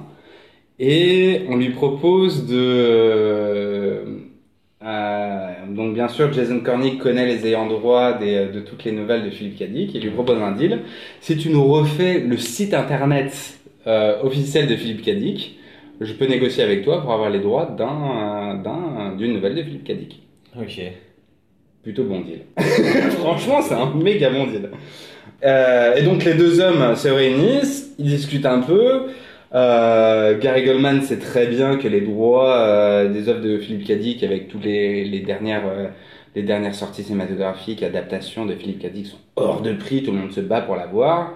et on lui propose de euh, euh, donc bien sûr, Jason Cornick connaît les ayants droit des- de toutes les nouvelles de Philippe Cadic. Il lui propose un deal. Si tu nous refais le site internet euh, officiel de Philippe Cadic, je peux négocier avec toi pour avoir les droits d'un d'un- d'une nouvelle de Philippe Cadic. Ok. Plutôt bon deal. Franchement, c'est un méga bon deal. Euh, et donc les deux hommes se réunissent, ils discutent un peu. Euh, Gary Goldman sait très bien que les droits euh, des œuvres de Philippe Cadic avec toutes les, les dernières les dernières sorties cinématographiques, adaptations de Philippe Cadic sont hors de prix, tout le monde se bat pour l'avoir.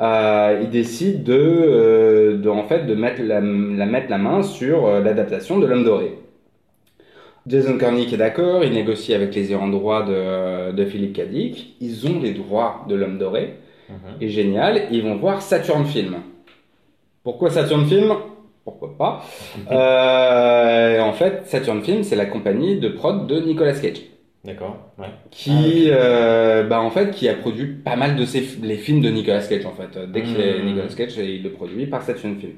Euh, il décide de, de en fait de mettre la, la mettre la main sur l'adaptation de l'homme doré. Jason Cornick est d'accord, il négocie avec les ayants droit de, de Philippe Cadic. Ils ont les droits de l'homme doré. Mhm. Et génial, ils vont voir Saturn Film. Pourquoi Saturn Film? Pourquoi pas Euh, En fait, Saturn Film, c'est la compagnie de prod de Nicolas Cage. D'accord, ouais. qui, euh, bah, en fait, qui a produit pas mal de ses, les films de Nicolas Cage, en fait. Dès qu'il est Mhm. Nicolas Cage, il le produit par chaîne film.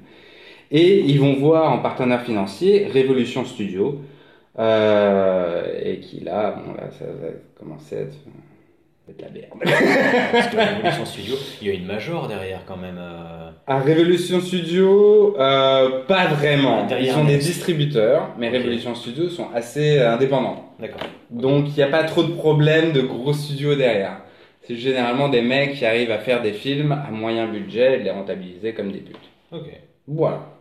Et ils vont voir en partenaire financier Révolution Studio, euh, et qui là, bon, là, ça va commencer à être, à être la merde. Parce que Révolution Studio, il y a une major derrière quand même. euh, À Révolution Studio, euh, pas vraiment. Derrière Ils sont des distributeurs, mais. Révolution Studio sont assez euh, indépendants. D'accord. Donc il n'y a pas trop de problèmes de gros studios derrière. C'est généralement des mecs qui arrivent à faire des films à moyen budget et de les rentabiliser comme des putes. Ok. Voilà.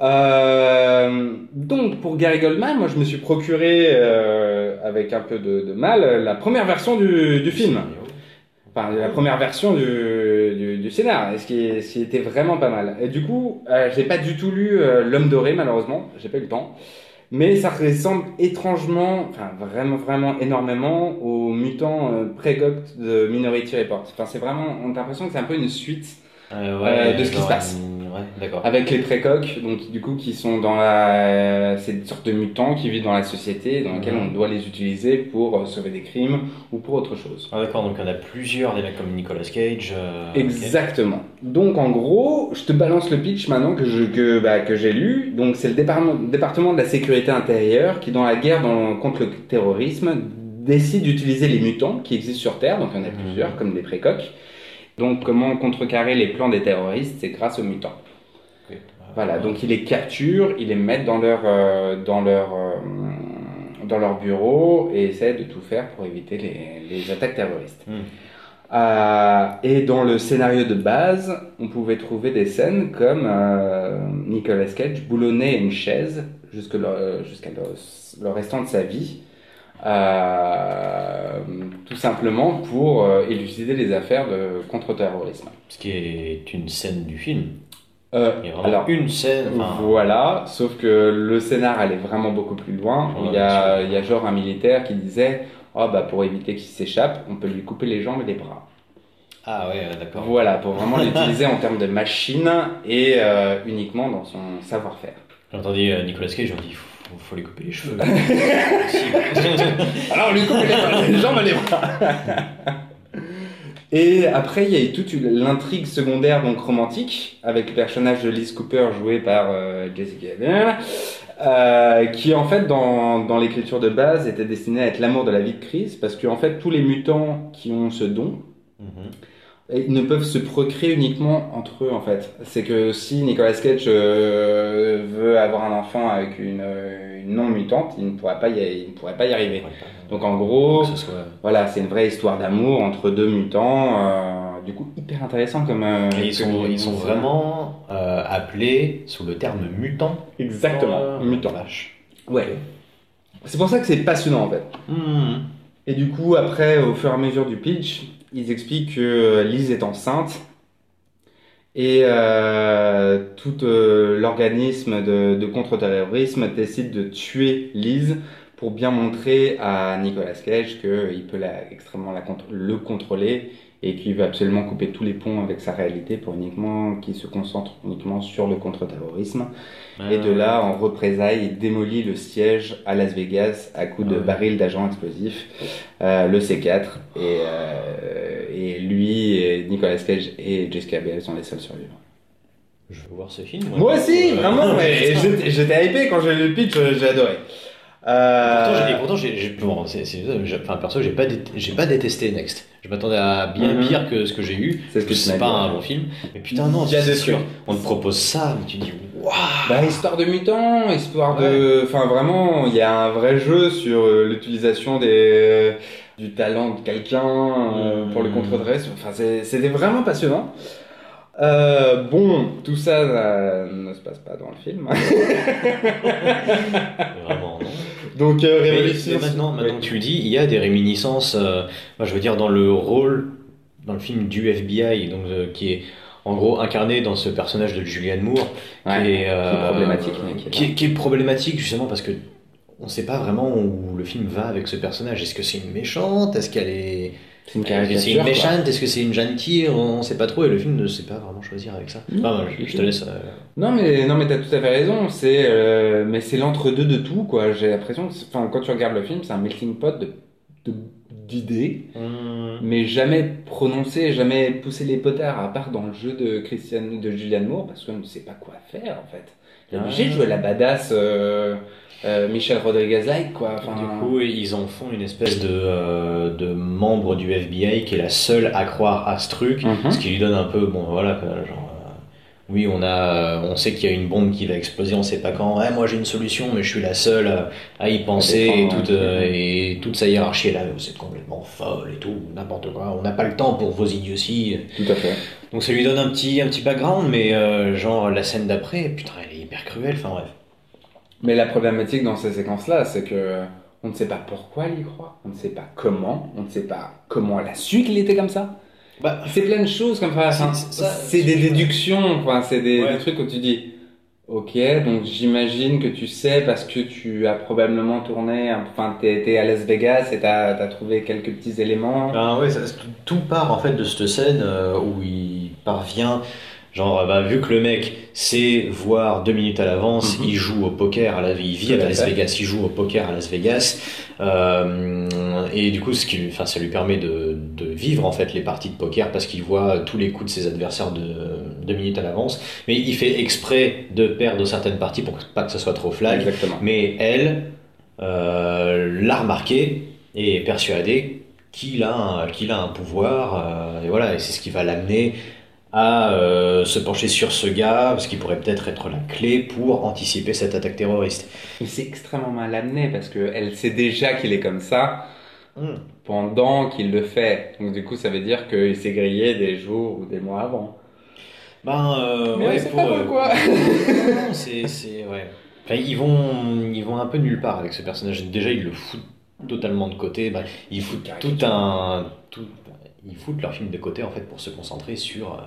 Euh, donc pour Gary Goldman, moi je me suis procuré euh, avec un peu de, de mal la première version du, du film. Enfin, la première version du, du, du scénar, ce qui, ce qui était vraiment pas mal. Et du coup, euh, j'ai pas du tout lu euh, L'homme doré, malheureusement, j'ai pas eu le temps. Mais ça ressemble étrangement, enfin vraiment, vraiment énormément aux mutants euh, pré-goct de Minority Report. Enfin, c'est vraiment, on a l'impression que c'est un peu une suite Euh, Euh, de ce qui se passe. Ouais, avec les précoques, donc du coup qui sont dans la, c'est une sorte de mutants qui vivent dans la société, dans laquelle Mhm. on doit les utiliser pour euh, sauver des crimes ou pour autre chose. Ah, d'accord, donc il y en a plusieurs, des mecs comme Nicolas Cage. euh. Exactement. Donc en gros, je te balance le pitch maintenant que je que, bah, que j'ai lu. Donc c'est le département, département de la sécurité intérieure qui, dans la guerre dans- contre le terrorisme, décide d'utiliser les mutants qui existent sur Terre. Donc il y en a Mhm. plusieurs, comme des précoques. Donc comment contrecarrer les plans des terroristes, c'est grâce aux mutants. Voilà, donc ils les capturent, ils les mettent dans leur, euh, dans leur, euh, dans leur bureau et essaient de tout faire pour éviter les, les attaques terroristes. Hmm. Euh, et dans le scénario de base, on pouvait trouver des scènes comme Nicolas Cage boulonnait une chaise le- jusqu'à le, le restant de sa vie, euh, tout simplement pour euh, élucider les affaires de contre-terrorisme. Ce qui est une scène du film. Euh, Il y a vraiment alors, une scène. enfin, Voilà, sauf que le scénar allait vraiment beaucoup plus loin. Ouais, il, y a, bien il y a genre un militaire qui disait Oh, bah, pour éviter qu'il s'échappe, on peut lui couper les jambes et les bras. Ah ouais, d'accord. Voilà, pour vraiment l'utiliser en termes de machine et euh, uniquement dans son savoir-faire. J'ai entendu Nicolas Cage, on dit il faut, lui couper les cheveux. Alors, on lui coupe les, les jambes et les bras Et après, il y a eu toute l'intrigue secondaire, donc romantique, avec le personnage de Liz Cooper joué par euh, Jessica Biel, euh, qui en fait, dans, dans l'écriture de base, était destiné à être l'amour de la vie de Chris, parce que en fait, tous les mutants qui ont ce don, Mhm. Ils ne peuvent se procréer uniquement entre eux en fait. C'est que si Nicolas Cage euh, veut avoir un enfant avec une, euh, une non mutante, il ne pourrait pas y, il ne pourrait pas y arriver. Donc en gros, soit- voilà, c'est une vraie histoire d'amour entre deux mutants. euh, du coup, hyper intéressant comme. euh, Et ils sont, ils sont vraiment appelés sous le terme mutant. exactement mutants. vache. Ouais. C'est pour ça que c'est passionnant en fait. Mhm. Et du coup, après, au fur et à mesure du pitch, ils expliquent que Lise est enceinte et euh, tout euh, l'organisme de, contre-terrorisme décide de tuer Lise pour bien montrer à Nicolas Cage qu'il peut extrêmement le contrôler et qu'il veut absolument couper tous les ponts avec sa réalité pour uniquement qu'il se concentre uniquement sur le contre-terrorisme. Et de là, en représailles, il démolit le siège à Las Vegas à coups de Ah barils d'agents explosifs, euh, le C4. Et, euh, et lui, et Nicolas Cage et Jessica Biel sont les seuls survivants. Je veux voir ce film. Moi aussi, Euh, vraiment, j'étais hypé quand j'ai lu le pitch, j'ai adoré. Euh, Pourtant, j'ai- et pourtant, j'ai, j'ai- bon, enfin, perso, j'ai pas, j'ai pas détesté Next. Je m'attendais à bien Mhm. pire que ce que j'ai eu. C'est ce que c'est pas un bon film. Mais putain, non, c'est sûr. On te propose ça, mais tu dis, waouh! Bah, histoire de mutants, histoire de. Enfin, vraiment, il y a un vrai jeu sur euh, l'utilisation des du talent de quelqu'un euh, pour le contre-dress. Enfin, c'est- c'était vraiment passionnant. Euh, bon, tout ça euh, ne se passe pas dans le film. Vraiment, non. Donc, euh, mais maintenant, maintenant que tu le dis, il y a des réminiscences, euh, moi, je veux dire, dans le rôle, dans le film du FBI, donc, euh, qui est en gros incarné dans ce personnage de Julianne Moore, Ouais, qui, est, qui est euh, problématique, mais qui est qui est- qui est problématique justement parce que on sait pas vraiment où le film va avec ce personnage. Est-ce que c'est une méchante? Est-ce qu'elle est C'est une Est-ce que C'est caricature. une méchante, est-ce que c'est une gentille On sait pas trop et le film ne sait pas vraiment choisir avec ça. Non, Enfin, je, je te laisse. euh, Non mais non mais t'as tout à fait raison. C'est euh, mais c'est l'entre-deux de tout quoi. J'ai l'impression que enfin quand tu regardes le film, c'est un melting pot de d'idées, hum, mais jamais prononcé, jamais poussé les potards à part dans le jeu de Christian de Julianne Moore parce qu'on ne sait pas quoi faire en fait. Il est obligé de jouer la badass euh, euh, Michel Rodriguez-like quoi. Enfin, Du coup, ils en font une espèce de, euh, de membre du FBI qui est la seule à croire à ce truc, Mhm. ce qui lui donne un peu, bon voilà, quoi, genre, euh, oui, on a, on sait qu'il y a une bombe qui va exploser, on sait pas quand. Ouais, moi j'ai une solution, mais je suis la seule à, y penser et toute, euh, et toute sa hiérarchie est là. Vous êtes complètement folle et tout, n'importe quoi. On n'a pas le temps pour vos idioties. tout à fait. Donc ça lui donne un petit, un petit background, mais euh, genre la scène d'après, putain, elle est hyper cruelle. Enfin bref. Mais la problématique dans ces séquences-là, c'est que on ne sait pas pourquoi elle y croit, on ne sait pas comment, on ne sait pas comment elle a su qu'il était comme ça. Bah, C'est plein de choses comme ça. C'est- Enfin, c'est ça, C'est des déductions, quoi. C'est des, Ouais. des trucs où tu dis, ok, donc j'imagine que tu sais parce que tu as probablement tourné, enfin, t'es à Las Vegas et t'as as trouvé quelques petits éléments. Ah ouais, ça- tout, tout part en fait de cette scène euh, où il parvient, genre bah, vu que le mec sait voir deux minutes à l'avance, Mhm. il joue au poker à la il vit à à Las fait. Vegas, il joue au poker à Las Vegas, euh, et du coup ce qui, enfin ça lui permet de, de vivre en fait les parties de poker parce qu'il voit tous les coups de ses adversaires de deux minutes à l'avance, mais il fait exprès de perdre certaines parties pour que- pas que ce soit trop flag. Exactement. Mais elle euh, l'a remarqué et est persuadée qu'il a, qu'il a un pouvoir. euh, et voilà, et c'est ce qui va l'amener à euh, se pencher sur ce gars, parce qu'il pourrait peut-être être la clé pour anticiper cette attaque terroriste. Et c'est extrêmement mal amené parce que elle sait déjà qu'il est comme ça Hmm. pendant qu'il le fait. Donc du coup, ça veut dire qu'il s'est grillé des jours ou des mois avant. Ben, euh, Mais ouais, pour, pas euh, non, c'est, c'est, ouais. Enfin, ils vont, ils vont un peu nulle part avec ce personnage. Déjà, ils le foutent totalement de côté. Ben, ils foutent tout un, tout, ils foutent leur film de côté en fait pour se concentrer sur.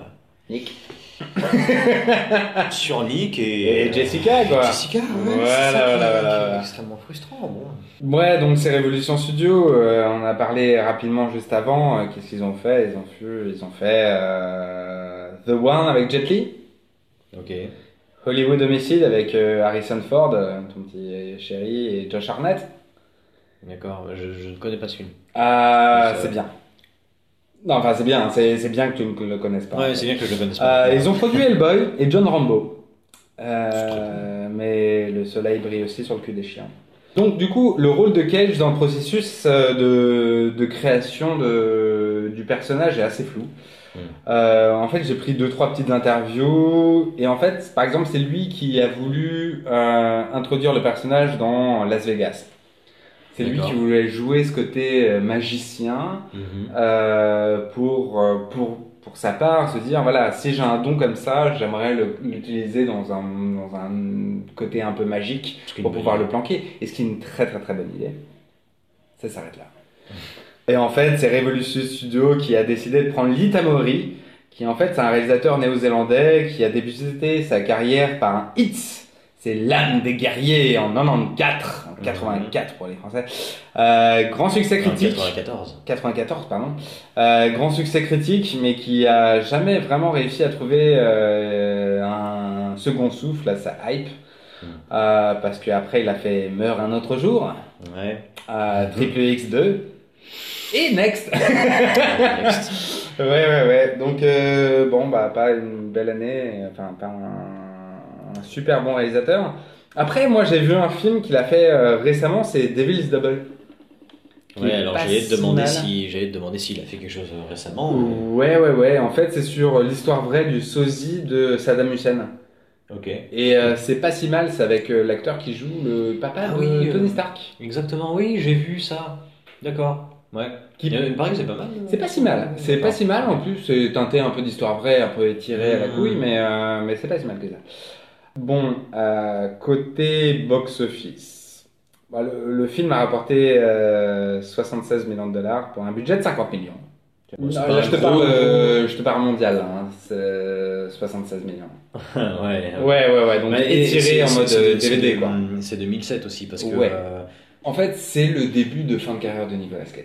Euh, Nick. sur Nick et, Et Jessica, quoi. Jessica, ouais, Voilà, c'est ça qui- voilà, qui voilà, est voilà. extrêmement frustrant. Bon. Ouais, donc c'est Révolution Studio. euh, on a parlé rapidement juste avant. euh, Qu'est-ce qu'ils ont fait? Ils ont fait, ils ont fait euh, The One avec Jet Li, Ok. Hollywood Homicide avec euh, Harrison Ford, euh, ton petit chéri, et Josh Hartnett. D'accord. Je, je ne connais pas ce film. Ah, c'est bien. Non, enfin c'est bien. C'est bien que tu ne le connaisses pas. Ouais, c'est bien que je le connaisse pas. Euh, ils ont produit Hellboy et John Rambo. Euh, mais le soleil brille aussi sur le cul des chiens. Donc du coup, le rôle de Cage dans le processus euh, de, de création de, du personnage est assez flou. Mm. Euh, en fait, j'ai pris deux trois petites interviews et en fait, par exemple, c'est lui qui a voulu introduire le personnage dans Las Vegas. C'est lui qui voulait jouer ce côté euh, magicien Mhm. euh, pour, euh, pour, pour sa part, se dire voilà, si j'ai un don comme ça, j'aimerais l'utiliser dans un, dans un côté un peu magique pour pouvoir le planquer. Et ce qui est une très très très bonne idée. Ça s'arrête là. Et en fait, c'est Revolution Studio qui a décidé de prendre Lee Tamori, qui en fait c'est un réalisateur néo-zélandais qui a débuté sa carrière par un hit. C'est l'âme des guerriers en 94, en 84 pour les Français. Euh, grand succès critique. 94. 94, pardon. Euh, grand succès critique, mais qui a jamais vraiment réussi à trouver euh, un second souffle à sa hype. Mm. Euh, parce qu'après, il a fait Meurt un autre jour, Ouais. euh, Triple X2 et Next. Next. ouais, ouais, ouais. Donc, bon, bah, pas une belle année, enfin, pas un, un super bon réalisateur. Après, moi, j'ai vu un film qu'il a fait euh, récemment, c'est Devil's Double. Ouais, alors j'allais te demander si j'allais te demander s'il a fait quelque chose euh, récemment. Ouais, ouais, ouais. En fait, c'est sur l'histoire vraie du sosie de Saddam Hussein. Ok. Et euh, c'est pas si mal, c'est avec euh, l'acteur qui joue le papa Ah de oui, Tony euh, Stark. Exactement. Oui, j'ai vu ça. D'accord. Ouais. Qui- Euh, Il paraît que c'est pas mal. C'est pas si mal. C'est pas si mal en plus. C'est teinté un peu d'histoire vraie, un peu étiré à la Mm. couille, mais, euh, mais c'est pas si mal que ça. Bon, euh, côté box-office. Bah, le, le film a rapporté euh, 76 millions de dollars pour un budget de 50 millions. Non, là, un je te, gros- parle, euh, je te parle mondial, hein. c'est 76 millions. ouais. Ouais, ouais, ouais, donc Ouais, étiré en mode euh, DVD, de- quoi. C'est 2007 aussi parce que. Ouais. euh, En fait, c'est le début de fin de carrière de Nicolas Cage.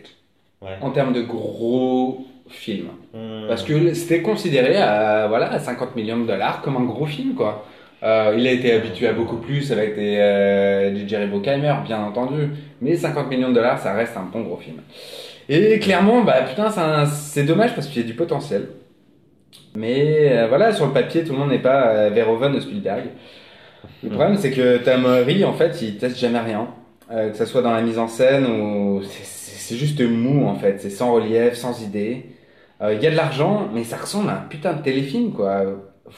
Ouais. en termes de gros film. Hmm. Parce que c'était considéré à, voilà, à 50 millions de dollars comme un gros film, quoi. Euh, il a été habitué à beaucoup plus avec des, euh, Jerry Bruckheimer, bien entendu. Mais 50 millions de dollars, ça reste un bon gros film. Et clairement, bah putain, c'est dommage parce qu'il y a du potentiel. Mais euh, voilà, sur le papier, tout le monde n'est pas euh, Verhoeven ou Spielberg. Le problème, c'est que Ri, en fait, il teste jamais rien. Que ce soit dans la mise en scène ou. c'est- juste mou, en fait. C'est sans relief, sans idée. Il y a de l'argent, mais ça ressemble à un putain de téléfilm, quoi.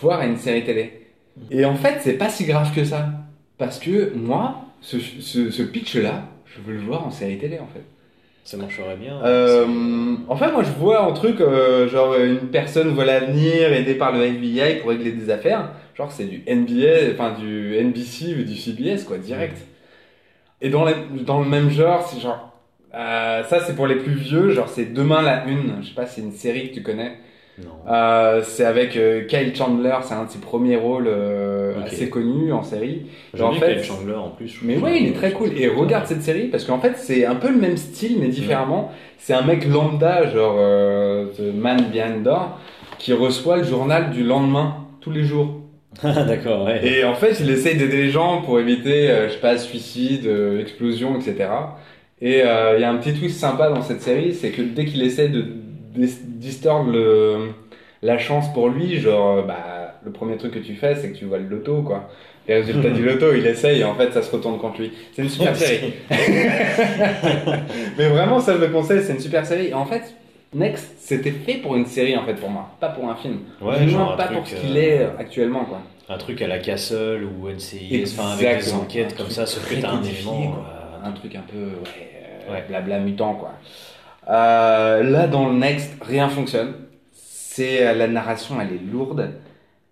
Voire à une série télé. Et en fait, c'est pas si grave que ça. Parce que moi, ce, ce, ce pitch-là, je veux le voir en série télé, en fait. Ça marcherait bien. Euh, enfin, moi, je vois un truc, euh, genre une personne voit l'avenir, aidée par le FBI pour régler des affaires. Genre, c'est du NBA, enfin du NBC ou du CBS, quoi, direct. Et dans, la- dans le même genre, c'est genre. euh, ça, c'est pour les plus vieux, genre, c'est Demain la Une. Je sais pas, c'est une série que tu connais. Euh, c'est avec euh, Kyle Chandler, c'est un de ses premiers rôles euh, assez connus en série. J'aime en fait- Kyle Chandler en plus. Mais que- il est très cool. Et regarde cette série parce qu'en fait, c'est un peu le même style, mais différemment. C'est un mec lambda, genre The Man Behind Door, qui reçoit le journal du lendemain tous les jours. D'accord, ouais. Et en fait, il essaye d'aider les gens pour éviter, je sais pas, suicide, explosion, etc. Et il y a un petit twist sympa dans cette série, c'est que dès qu'il essaie de dis- distordre le, la chance pour lui, genre, euh, bah, le premier truc que tu fais, c'est que tu vois le loto, quoi. Les résultats du loto, il essaye et en fait, ça se retourne contre lui. C'est une super série. Mais vraiment, ça, je le conseille, c'est une super série. Et en fait, Next, c'était fait pour une série, en fait, pour moi, pas pour un film. Ouais, Du moins, pas pour ce qu'il euh, est actuellement, quoi. Un truc à la Castle ou NCIS, enfin avec des enquêtes Un comme ça, sauf que t'as un élément. euh, un truc un peu ouais, euh, Ouais. blabla mutant quoi. Euh, là dans le Next rien fonctionne. C'est euh, la narration elle est lourde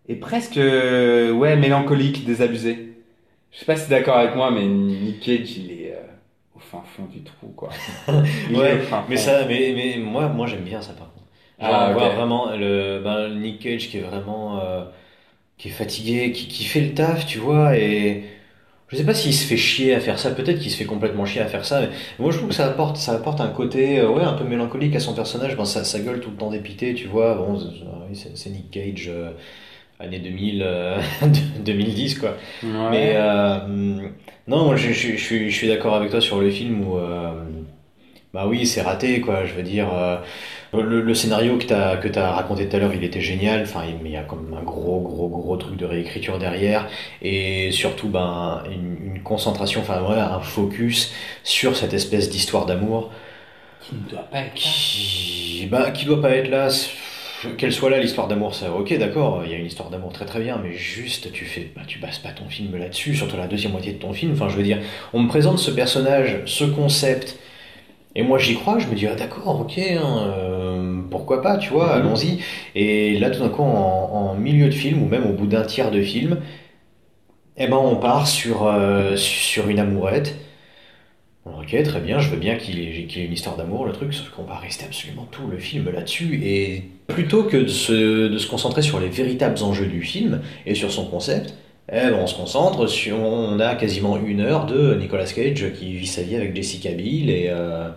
et presque euh, ouais mélancolique, désabusée. Je sais pas si t'es d'accord avec moi mais Nick Cage il est euh, au fin fond du trou quoi. Il Ouais, est au fin Mais fond. ça, mais, mais moi, moi j'aime bien ça par contre. Genre, Ah, voir vraiment le ben, Nick Cage qui est vraiment euh, qui est fatigué, qui, qui fait le taf, tu vois, et je sais pas s'il se fait chier à faire ça. Peut-être qu'il se fait complètement chier à faire ça. Mais moi, je trouve que ça apporte, ça apporte un côté, euh, ouais, un peu mélancolique à son personnage. Ben, sa, sa gueule tout le temps dépité, tu vois. Bon, c'est- Nick Cage. euh, année 2000, euh, 2010 quoi. Ouais. Mais euh, non, moi je, je, je suis, je suis d'accord avec toi sur le film où euh, bah oui, c'est raté quoi. Je veux dire, euh, le, le scénario que t'as que t'as raconté tout à l'heure, il était génial. Enfin, il- y a comme un gros gros gros truc de réécriture derrière et surtout ben une, une concentration, enfin ouais, un focus sur cette espèce d'histoire d'amour qui ne doit pas être là. qui bah qui doit pas être là. c'est- Qu'elle soit là, l'histoire d'amour, ça, ok, d'accord, il y a une histoire d'amour très très bien, mais juste, tu fais, bah, tu bases pas ton film là-dessus, surtout la deuxième moitié de ton film. Enfin, je veux dire, on me présente ce personnage, ce concept, et moi j'y crois, je me dis, ah d'accord, ok, hein, euh, pourquoi pas, tu vois, Mhm. allons-y. Et là, tout d'un coup, en, en milieu de film, ou même au bout d'un tiers de film, eh ben, on part sur, euh, sur une amourette. Ok, très bien, je veux bien qu'il ait, qu'il ait une histoire d'amour, le truc, sauf qu'on va rester absolument tout le film là-dessus. Et plutôt que de se, de se concentrer sur les véritables enjeux du film et sur son concept, eh ben, on se concentre sur. On a quasiment une heure de Nicolas Cage qui vit sa vie avec Jessica Biel et, euh,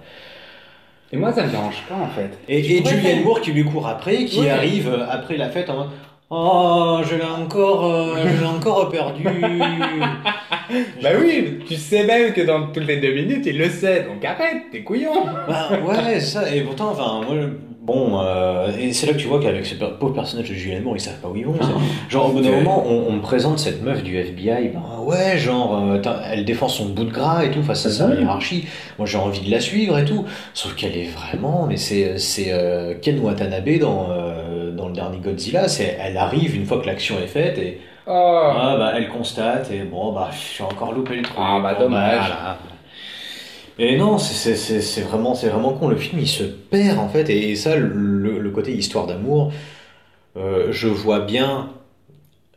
Et moi ça me dérange pas en fait. et, et Julianne Moore qui lui court après, qui Ouais. arrive euh, après la fête en mode Oh, je l'ai encore, euh, je l'ai encore perdu. Bah oui, tu sais même que dans toutes les deux minutes il le sait, donc arrête, t'es couillon. Bah, ouais, c'est ça. Et pourtant, enfin, moi, bon, euh, et c'est là que tu vois qu'avec ce pauvre personnage de Julianne Moore, ils savent pas où ils vont. c'est- Genre, au bout d'un moment, on, on me présente cette meuf du FBI, ben ouais, genre, euh, elle défend son bout de gras et tout face à sa hiérarchie. Moi, j'ai envie de la suivre et tout. Sauf qu'elle est vraiment, mais c'est, euh, Ken Watanabe dans, euh, dans le dernier Godzilla. C'est, elle arrive une fois que l'action est faite et Oh. ah, bah, elle constate et bon, bah, j'ai encore loupé le truc. Ah, bah, Bon, dommage. voilà. Et non, c'est- vraiment, vraiment con. Le film, il se perd en fait. Et ça, le, le côté histoire d'amour, euh, je vois bien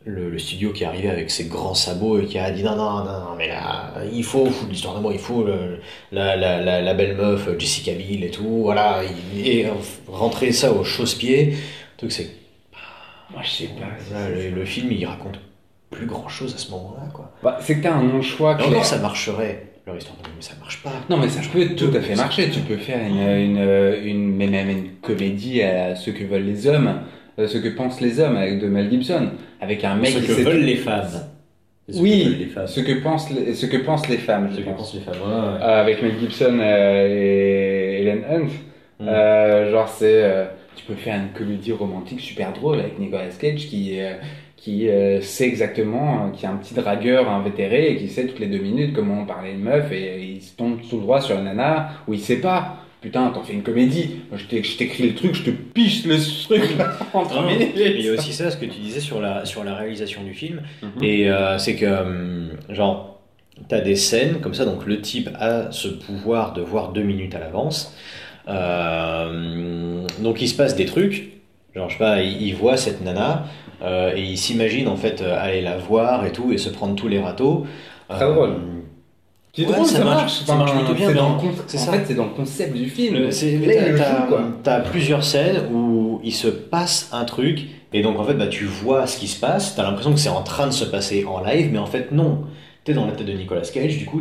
le, le studio qui est arrivé avec ses grands sabots et qui a dit non, non, non, non, mais là, il faut l'histoire d'amour, il faut le- la, la, la, la belle meuf, Jessica Biel et tout. Voilà. Et, et rentrer ça au chausse-pied. Truc, c'est Moi je sais pas. Là, le, le film, il raconte plus grand chose à ce moment-là, quoi. Bah, c'est que t'as un non-choix encore, ça marcherait. Mais ça marche pas. Non, mais ça peut tout à fait marcher. Tu peux faire une, une, une, mais même une comédie à ce que veulent les hommes, à ce que pensent les hommes avec de Mel Gibson, avec un mec Ce qui que sait- veulent les femmes. Ce Oui, veulent les femmes. ce que pensent les, ce que pensent les femmes, Ce je que pense. pensent les femmes. ouais, ouais. Euh, avec Mel Gibson euh, et Helen Hunt. Mm. Euh, genre, c'est. euh, tu peux faire une comédie romantique super drôle avec Nicolas Cage qui, euh, qui euh, sait exactement, euh, qui est un petit dragueur invétéré et qui sait toutes les deux minutes comment parler une meuf et, il se tombe tout droit sur une nana où il sait pas. Putain, t'en fais une comédie. Moi, je t'ai- je t'écris le truc, je te piche le truc là, en 3 Non, minutes. Il y a aussi ça, ce que tu disais sur la, sur la réalisation du film. Mhm. Et euh, c'est que, genre, t'as des scènes comme ça, donc le type a ce pouvoir de voir deux minutes à l'avance. Euh, donc il se passe des trucs, genre, je sais pas, il, il voit cette nana euh, et il s'imagine en fait euh, aller la voir et tout et se prendre tous les râteaux. Très drôle. C'est Ouais, drôle, ça ça, marche, marche. ça marche plutôt bien, C'est dans en- con- fait, c'est dans le concept du film. T'as plusieurs scènes où il se passe un truc et donc en fait bah, tu vois ce qui se passe, t'as l'impression que c'est en train de se passer en live, mais en fait non. T'es dans la tête de Nicolas Cage, du coup,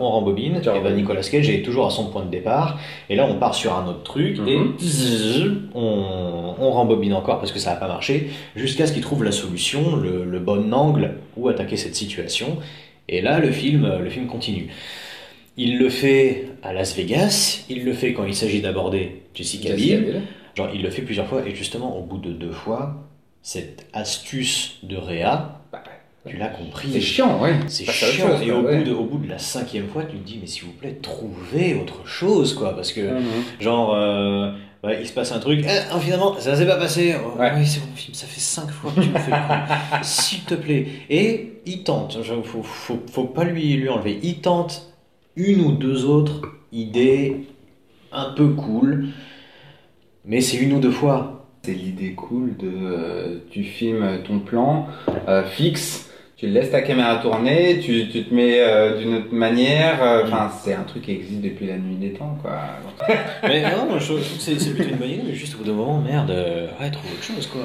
on rembobine, et bah, rembobines. Nicolas Cage est toujours à son point de départ, et là on part sur un autre truc, et Mhm. zzz, on, on rembobine encore parce que ça n'a pas marché, jusqu'à ce qu'il trouve la solution, le, le bon angle où attaquer cette situation, et là le film, le film continue. Il le fait à Las Vegas, il le fait quand il s'agit d'aborder Jessica Biel, Biel. genre il le fait plusieurs fois, et justement au bout de deux fois, cette astuce de Réa, Bah, tu l'as compris. C'est chiant, ouais. C'est chiant. chose, et au, ouais. bout de, au bout de la cinquième fois, tu te dis, mais s'il vous plaît, trouvez autre chose, quoi. Parce que, Mhm. genre, euh, ouais, il se passe un truc, eh, ah, finalement, ça s'est pas passé. Oh, Ouais. Oui, c'est bon, film, ça fait cinq fois que tu me fais. S'il te plaît. Et il tente, genre, faut, faut, faut pas lui, lui enlever. Il tente une ou deux autres idées un peu cool, mais c'est une ou deux fois. C'est l'idée cool de euh, tu filmes ton plan euh, fixe, tu laisses ta caméra tourner, tu, tu te mets euh, d'une autre manière. euh, Enfin, c'est un truc qui existe depuis la nuit des temps, quoi. Mais non, moi, je, je trouve que c'est c'est plutôt une bonne idée, mais juste au bout d'un moment, merde, euh, ouais, trouve autre chose, quoi.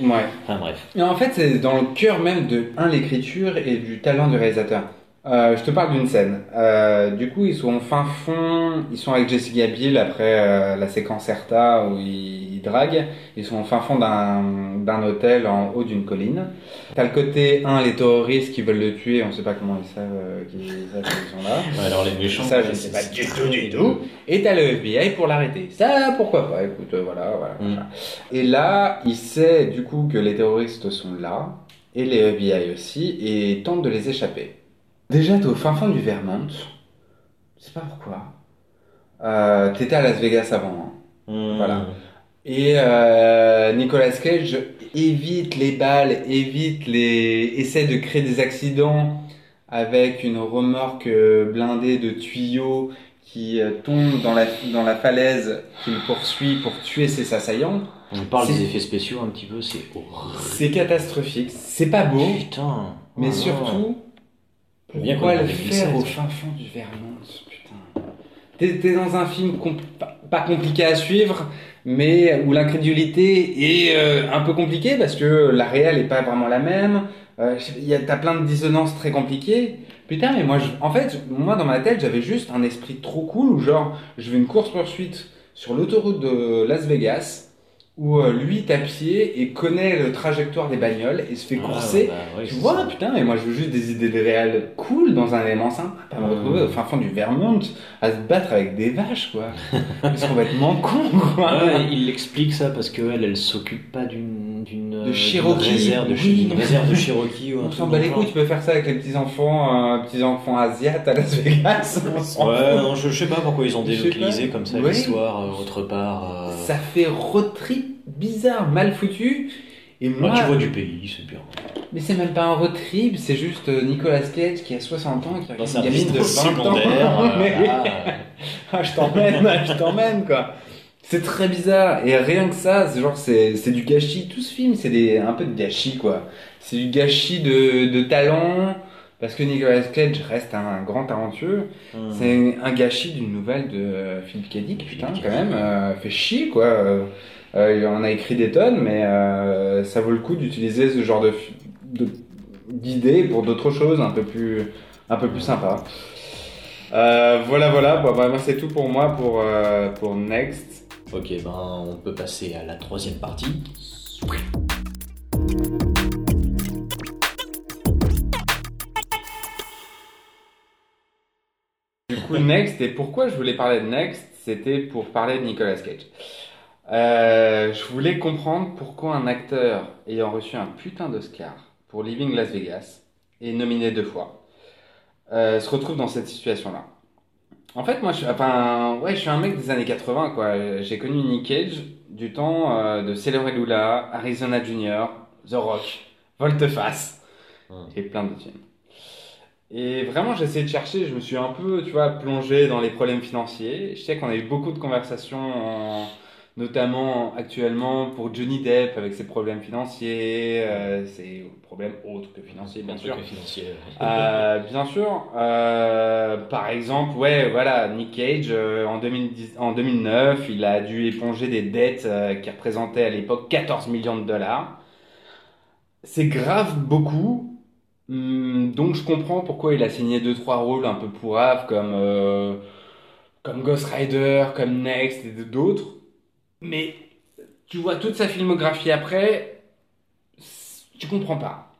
Ouais. Enfin, bref. Et en fait, c'est dans le cœur même de un l'écriture et du talent du réalisateur. Euh, je te parle d'une scène. Euh, du coup, ils sont au fin fond, ils sont avec Jessica Biel après euh, la séquence Erta où ils, ils draguent. Ils sont au fin fond d'un d'un hôtel en haut d'une colline. T'as le côté 1, les terroristes qui veulent le tuer, on sait pas comment ils savent euh, qu'ils savent qu'ils sont là. Ouais, alors les méchants. Ça, je ne sais pas du tout, du tout. Et t'as le FBI pour l'arrêter. Ça, pourquoi pas Écoute, voilà, voilà. Mm. Et là, il sait du coup que les terroristes sont là, et les FBI aussi, et tente de les échapper. Déjà, t'es au fin fond du Vermont. Je sais pas pourquoi. Euh, T'étais à Las Vegas avant. hein. Mmh. Voilà. Et euh, Nicolas Cage évite les balles, évite les. essaie de créer des accidents avec une remorque euh, blindée de tuyaux qui tombe dans la, dans la falaise qu'il poursuit pour tuer ses assaillants. On parle des effets spéciaux un petit peu, c'est horrible. C'est catastrophique, c'est pas beau, Putain. mais Oh surtout, pourquoi le faire au fin fond du Vermont Putain. T'es t'es dans un film compl- pas- compliqué à suivre, mais où l'incrédulité est euh, un peu compliquée parce que la réelle est pas vraiment la même. Euh, il y a- T'as plein de dissonances très compliquées. Putain, mais moi, je- en fait, moi dans ma tête, j'avais juste un esprit trop cool où genre, je veux une course poursuite sur l'autoroute de Las Vegas où euh, lui est à pied et connaît le trajectoire des bagnoles et se fait Ah, courser. bah, ouais, Tu c'est vois, ça. putain, mais moi je veux juste des idées de réel cool dans un élément simple, pas me Mm. retrouver au fin fond du Vermont à se battre avec des vaches, quoi. Parce qu'on va être con, quoi. Ouais, il explique ça parce qu'elle, elle s'occupe pas d'une d'une d'une Cherokee, réserve de, oui. réserve de Cherokee ou un On s'en bat le les couilles, tu peux faire ça avec les petits enfants, euh, petits enfants asiates à Las Vegas. Ouais, non, je, je sais pas pourquoi ils ont délocalisé comme ça Ouais. l'histoire euh, autre part. Euh. Ça fait road trip bizarre, mal foutu. Et moi, tu vois du pays, c'est bien. mais c'est même pas un road trip, c'est juste euh, Nicolas Cage qui a 60 ans, qui un une gamine de 20 résidence ans. euh, Mais-. Ah, je t'emmène, je t'emmène, quoi. C'est très bizarre. Et rien que ça, c'est genre, c'est, c'est du gâchis. Tout ce film, c'est des, un peu de gâchis, quoi. C'est du gâchis de, de talent. Parce que Nicolas Cage reste un grand talentueux. Hum. C'est un gâchis d'une nouvelle de euh, Philippe Cadic, putain, quand même. euh, fait chier, quoi. Euh, il en a écrit des tonnes, mais euh, ça vaut le coup d'utiliser ce genre de, d'idées pour d'autres choses un peu plus, un peu plus sympas. Euh, voilà, voilà. Bon, bah, c'est tout pour moi pour, pour Next. Ok, ben on peut passer à la troisième partie. Du coup, Next, et pourquoi je voulais parler de Next, c'était pour parler de Nicolas Cage. Euh, je voulais comprendre pourquoi un acteur ayant reçu un putain d'Oscar pour Living Las Vegas et nominé deux fois euh, se retrouve dans cette situation-là. En fait, moi, je, enfin, ouais, je suis un mec des années 80, quoi. J'ai connu Nick Cage du temps euh, de Sailor et Lula, Arizona Junior, The Rock, Volteface Hmm. et plein d'autres films. Et vraiment, j'ai essayé de chercher, je me suis un peu, tu vois, plongé dans les problèmes financiers. Je sais qu'on a eu beaucoup de conversations, en- notamment actuellement pour Johnny Depp avec ses problèmes financiers, euh, ses problèmes autres que financiers, bien sûr. Truc financier. Euh, bien sûr. Euh, par exemple, ouais, voilà, Nick Cage, euh, en, 2010, en 2009, il a dû éponger des dettes euh, qui représentaient à l'époque 14 millions de dollars. C'est grave beaucoup. Hum, donc je comprends pourquoi il a signé deux trois rôles un peu pourraves comme euh, comme Ghost Rider, comme Next et d'autres. Mais tu vois toute sa filmographie après, tu comprends pas.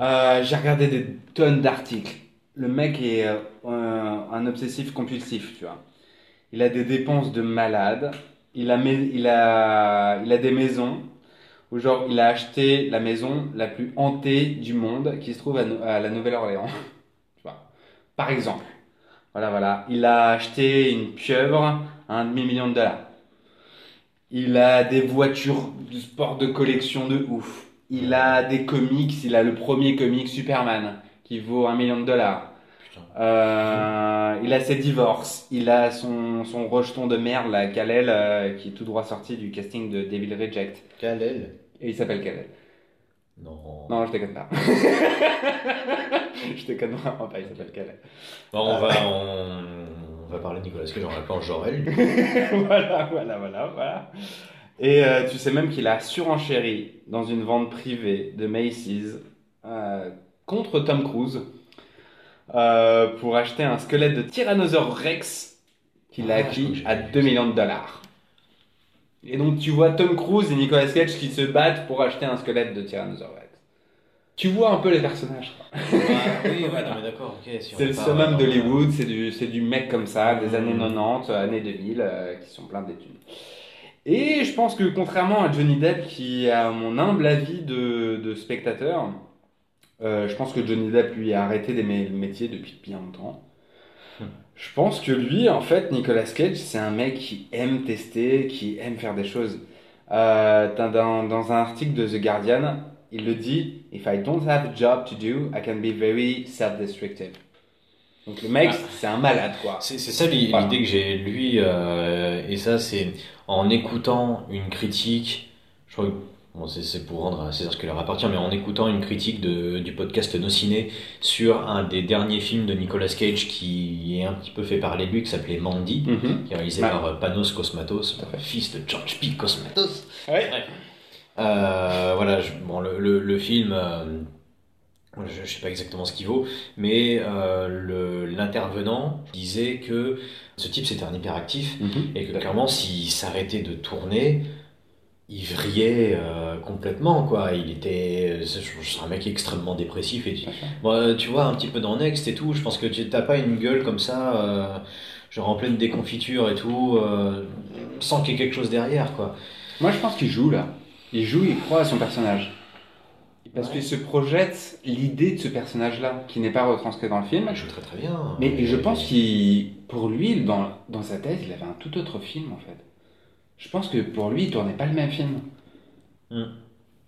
Euh, j'ai regardé des tonnes d'articles. Le mec est euh, un, obsessif compulsif, tu vois. Il a des dépenses de malade. Il a, il a, il a des maisons où genre il a acheté la maison la plus hantée du monde qui se trouve à, la Nouvelle-Orléans. tu vois. Par exemple. Voilà, voilà. Il a acheté une pieuvre à un demi-million de dollars. Il a des voitures de sport de collection de ouf. Il a des comics. Il a le premier comic Superman qui vaut un million de dollars. Euh, il a ses divorces. Il a son, son rejeton de merde, là, Kalel, euh, qui est tout droit sorti du casting de Devil Reject. Kalel Et il s'appelle Kalel. Non. Non, je déconne pas. je déconne vraiment pas, il s'appelle Kalel. Bon, on, va, on, on va parler de Nicolas Cage en l'appelant Jorel. voilà, voilà, voilà, voilà. Et euh, tu sais même qu'il a surenchéri dans une vente privée de Macy's euh, contre Tom Cruise euh, pour acheter un squelette de Tyrannosaurus Rex qu'il a Ah, acquis à vu 2 ça. millions de dollars. Et donc tu vois Tom Cruise et Nicolas Cage qui se battent pour acheter un squelette de Tyrannosaurus Rex. Tu vois un peu les personnages. quoi. Oui, ouais, non, mais d'accord, ok. si on C'est le summum d'Hollywood, c'est du, c'est du mec comme ça, des Mm. années 90, années 2000, euh, qui sont pleins d'études. Et je pense que contrairement à Johnny Depp, qui a mon humble avis de, de spectateur, euh, je pense que Johnny Depp lui a arrêté des mé- le métier depuis bien longtemps. Je pense que lui, en fait, Nicolas Cage, c'est un mec qui aime tester, qui aime faire des choses. Euh, dans, dans un article de The Guardian, il le dit If I don't have a job to do, I can be very self-destructive. Donc le mec, Ah. c'est un malade, quoi. C'est ça Voilà. l'idée que j'ai lui euh, et ça c'est en écoutant une critique, je crois que bon, c'est- pour rendre à César ce qui leur appartient, mais en écoutant une critique de, du podcast Nos Ciné sur un des derniers films de Nicolas Cage qui est un petit peu fait parler de lui, qui s'appelait Mandy, Mhm. qui est réalisé Ouais. par euh, Panos Cosmatos, fils de George P. Cosmatos. Ouais. Euh, voilà, je- bon, le, le, le film, euh, je ne sais pas exactement ce qu'il vaut, mais euh, l'intervenant disait que ce type c'était un hyperactif Mhm. et que clairement s'il s'arrêtait de tourner, il vrillait euh, complètement quoi. Il était, c'est c'est un mec extrêmement dépressif et tu, Bon, tu vois un petit peu dans Next et tout. Je pense que tu t'as pas une gueule comme ça, euh, genre en pleine déconfiture et tout, euh, sans qu'il y ait quelque chose derrière quoi. Moi, je pense qu'il joue, là. Il joue, il croit à son personnage. Parce Ouais. qu'il se projette l'idée de ce personnage-là, qui n'est pas retranscrit dans le film. Il joue très très bien. Mais je pense qu'il, pour lui, dans, dans sa tête, il avait un tout autre film en fait. Je pense que pour lui, il tournait pas le même film. Mm.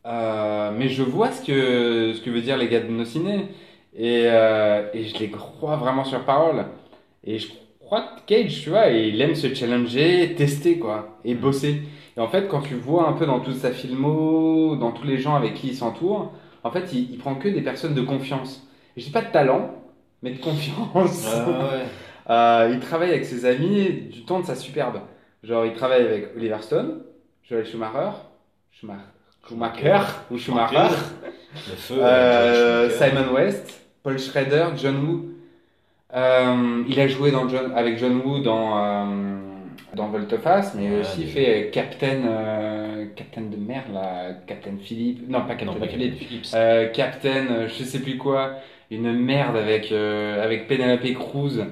Euh, mais je vois ce que, ce que veut dire les gars de nos ciné. Et, euh, et je les crois vraiment sur parole. Et je crois que Cage, tu vois, il aime se challenger, tester quoi, et bosser. Et en fait, quand tu vois un peu dans toute sa filmo, dans tous les gens avec qui il s'entoure, en fait, il, il prend que des personnes de confiance. Et je dis pas de talent, mais de confiance. Ah ouais. Euh, il travaille avec ses amis du temps de sa superbe. Genre, il travaille avec Oliver Stone, Joel Schumacher, Schumacher, Schumacher ou Schumacher, Le feu. euh, Schumacher. Simon West, Paul Schrader, John Woo. Euh, il a joué dans John, avec John Woo dans, euh, dans Volteface, mais Ouais, aussi déjà. fait Captain, euh, Captain de merde, là, Captain Philippe, non pas Captain Non, pas Philippe, Captain. Euh, Captain, euh, je sais plus quoi, une merde avec, euh, avec Penelope Cruz.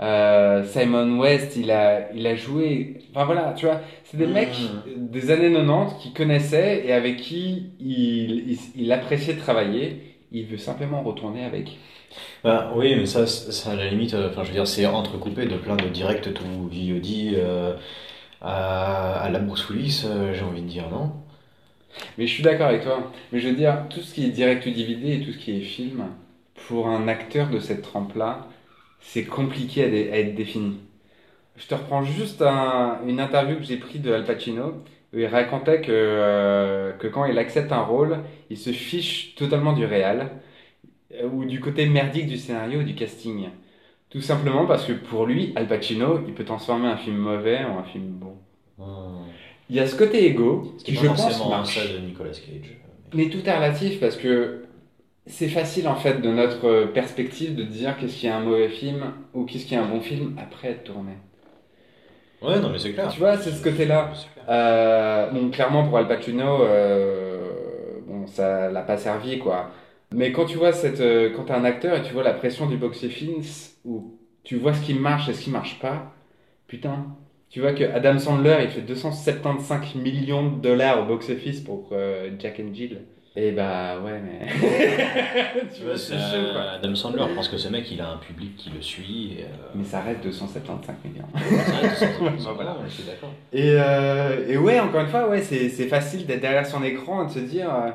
Euh, Simon West, il a, il a joué. Enfin voilà, tu vois, c'est des Mhm. mecs des années 90 qui connaissaient et avec qui il, il, il appréciait de travailler. Il veut simplement retourner avec. Bah, oui, mais ça, ça, à la limite, euh, je veux dire, c'est entrecoupé de plein de directs tout VOD euh, à, à la Bruce Willis, euh, j'ai envie de dire, non? Mais je suis d'accord avec toi. Mais je veux dire, tout ce qui est direct ou DVD et tout ce qui est film, pour un acteur de cette trempe-là, c'est compliqué à, dé- à être défini. Je te reprends juste un- une interview que j'ai prise de Al Pacino, où il racontait que, euh, que quand il accepte un rôle, il se fiche totalement du réal, euh, ou du côté merdique du scénario ou du casting. Tout simplement parce que pour lui, Al Pacino, il peut transformer un film mauvais en un film bon. Hmm. Il y a ce côté égo, Ce qui je pense marche. ça de Nicolas Cage. Mais tout est relatif parce que c'est facile en fait de notre perspective de dire qu'est-ce qui est un mauvais film ou qu'est-ce qui est un bon film après être tourné. Ouais, non, mais c'est clair. Tu vois, c'est ce côté-là. Euh, bon, clairement pour Al Pacino, euh, bon, ça l'a pas servi quoi. Mais quand tu vois cette, euh, quand t'es un acteur et tu vois la pression du box-office où tu vois ce qui marche et ce qui marche pas, putain. Tu vois que Adam Sandler il fait 275 millions de dollars au box-office pour euh, Jack and Jill. Et bah ouais mais tu vois c'est c'est, chaud quoi. Adam Sandler, je pense que ce mec, il a un public qui le suit. Et, euh, Mais ça reste 275 millions. que c'est- c'est- Bah, voilà. je suis d'accord. Et, euh, et ouais, encore une fois, ouais, c'est, c'est facile d'être derrière son écran et de se dire, euh,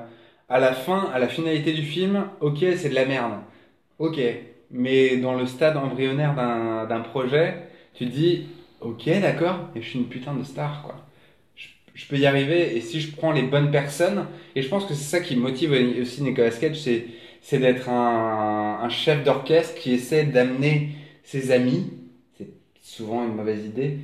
à la fin, à la finalité du film, ok, c'est de la merde. Ok. Mais dans le stade embryonnaire d'un, d'un projet, tu te dis, ok, d'accord, et je suis une putain de star, quoi. Je, peux y arriver, et si je prends les bonnes personnes, et je pense que c'est ça qui motive aussi Nicolas Cage, c'est, c'est d'être un, un chef d'orchestre qui essaie d'amener ses amis, c'est souvent une mauvaise idée,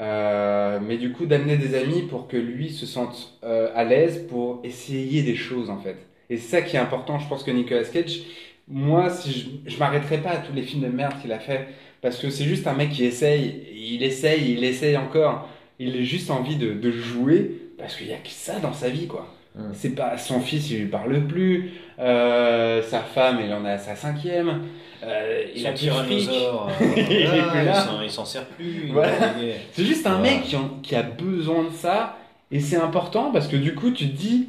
euh, mais du coup, d'amener des amis pour que lui se sente euh, à l'aise pour essayer des choses en fait. Et c'est ça qui est important. Je pense que Nicolas Cage, moi, si je, je m'arrêterai pas à tous les films de merde qu'il a fait, parce que c'est juste un mec qui essaye, il essaye, il essaye encore. Il a juste envie de, de jouer parce qu'il y a que ça dans sa vie, quoi. Mm. C'est pas son fils, il lui parle plus. Euh, sa femme, elle en a sa cinquième. Euh, il a Son plus de fric. tyrannosaure, euh, Il est voilà, plus là. il s'en- il s'en sert plus. il Voilà. a- il C'est juste un Voilà. mec qui, en- qui a besoin de ça. Et c'est important parce que du coup, tu te dis,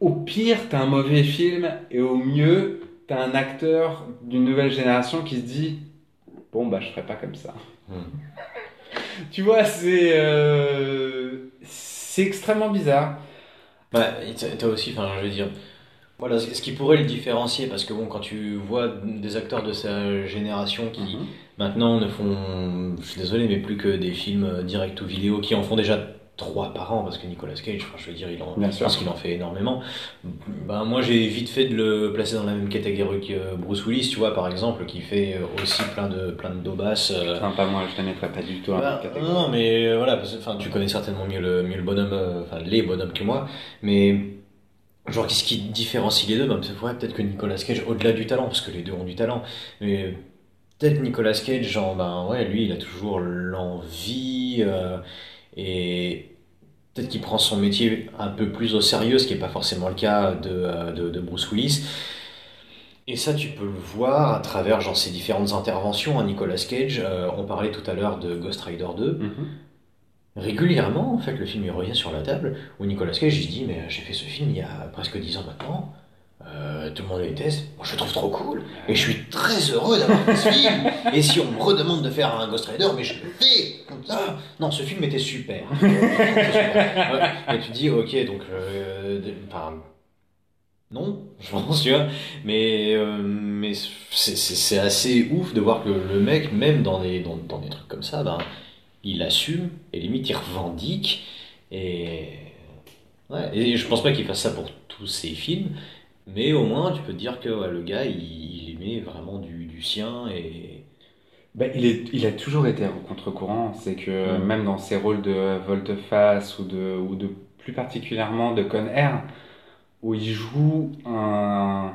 au pire, t'as un mauvais film. Et au mieux, t'as un acteur d'une nouvelle génération qui se dit, bon, bah, je ferai pas comme ça. Hmm. Tu vois, c'est euh, c'est extrêmement bizarre. Bah, t'as aussi, enfin, je veux dire, voilà, ce ce qui pourrait le différencier, parce que bon, quand tu vois des acteurs de sa génération qui Mhm. maintenant ne font, je suis désolé, mais plus que des films euh, direct ou vidéo, qui en font déjà trois par an, parce que Nicolas Cage, enfin, je veux dire, il en, Bien pense qu'il en fait énormément. Ben, moi, j'ai vite fait de le placer dans la même catégorie que Bruce Willis, tu vois, par exemple, qui fait euh, aussi plein de, plein de daubasses. euh, Enfin, pas moi, je ne mettrais pas du tout cette catégorie. non, mais euh, voilà, parce enfin, tu connais certainement mieux le, mieux le bonhomme, euh, enfin les bonhommes que moi, mais genre qu'est-ce qui différencie les deux? Peut-être ouais, peut-être que Nicolas Cage, au-delà du talent, parce que les deux ont du talent, mais peut-être Nicolas Cage, genre ben ouais, lui il a toujours l'envie euh, et peut-être qu'il prend son métier un peu plus au sérieux, ce qui n'est pas forcément le cas de, euh, de, de Bruce Willis. Et ça, tu peux le voir à travers genre, ses différentes interventions à Nicolas Cage. Euh, on parlait tout à l'heure de Ghost Rider 2. Mhm. Régulièrement, en fait, le film il revient sur la table où Nicolas Cage il se dit Mais j'ai fait ce film il y a presque 10 ans maintenant. Euh, tout le monde le déteste. Moi, je le trouve trop cool. Et je suis très heureux d'avoir fait ce film. Et si on me redemande de faire un Ghost Rider, mais je le fais comme ça. Non, ce film était super. Et tu dis Ok, donc. euh, non, je pense, tu vois. Mais, euh, mais c'est assez ouf de voir que le mec, même dans des, dans, dans des trucs comme ça, ben, il assume et limite il revendique. Et, ouais, et je pense pas qu'il fasse ça pour tous ses films, mais au moins tu peux te dire que ouais, le gars il, il met vraiment du, du sien et. Bah, il, est, il a toujours été au contre-courant. C'est que même dans ses rôles de volte-face ou de, ou de plus particulièrement de Con Air, où il joue un,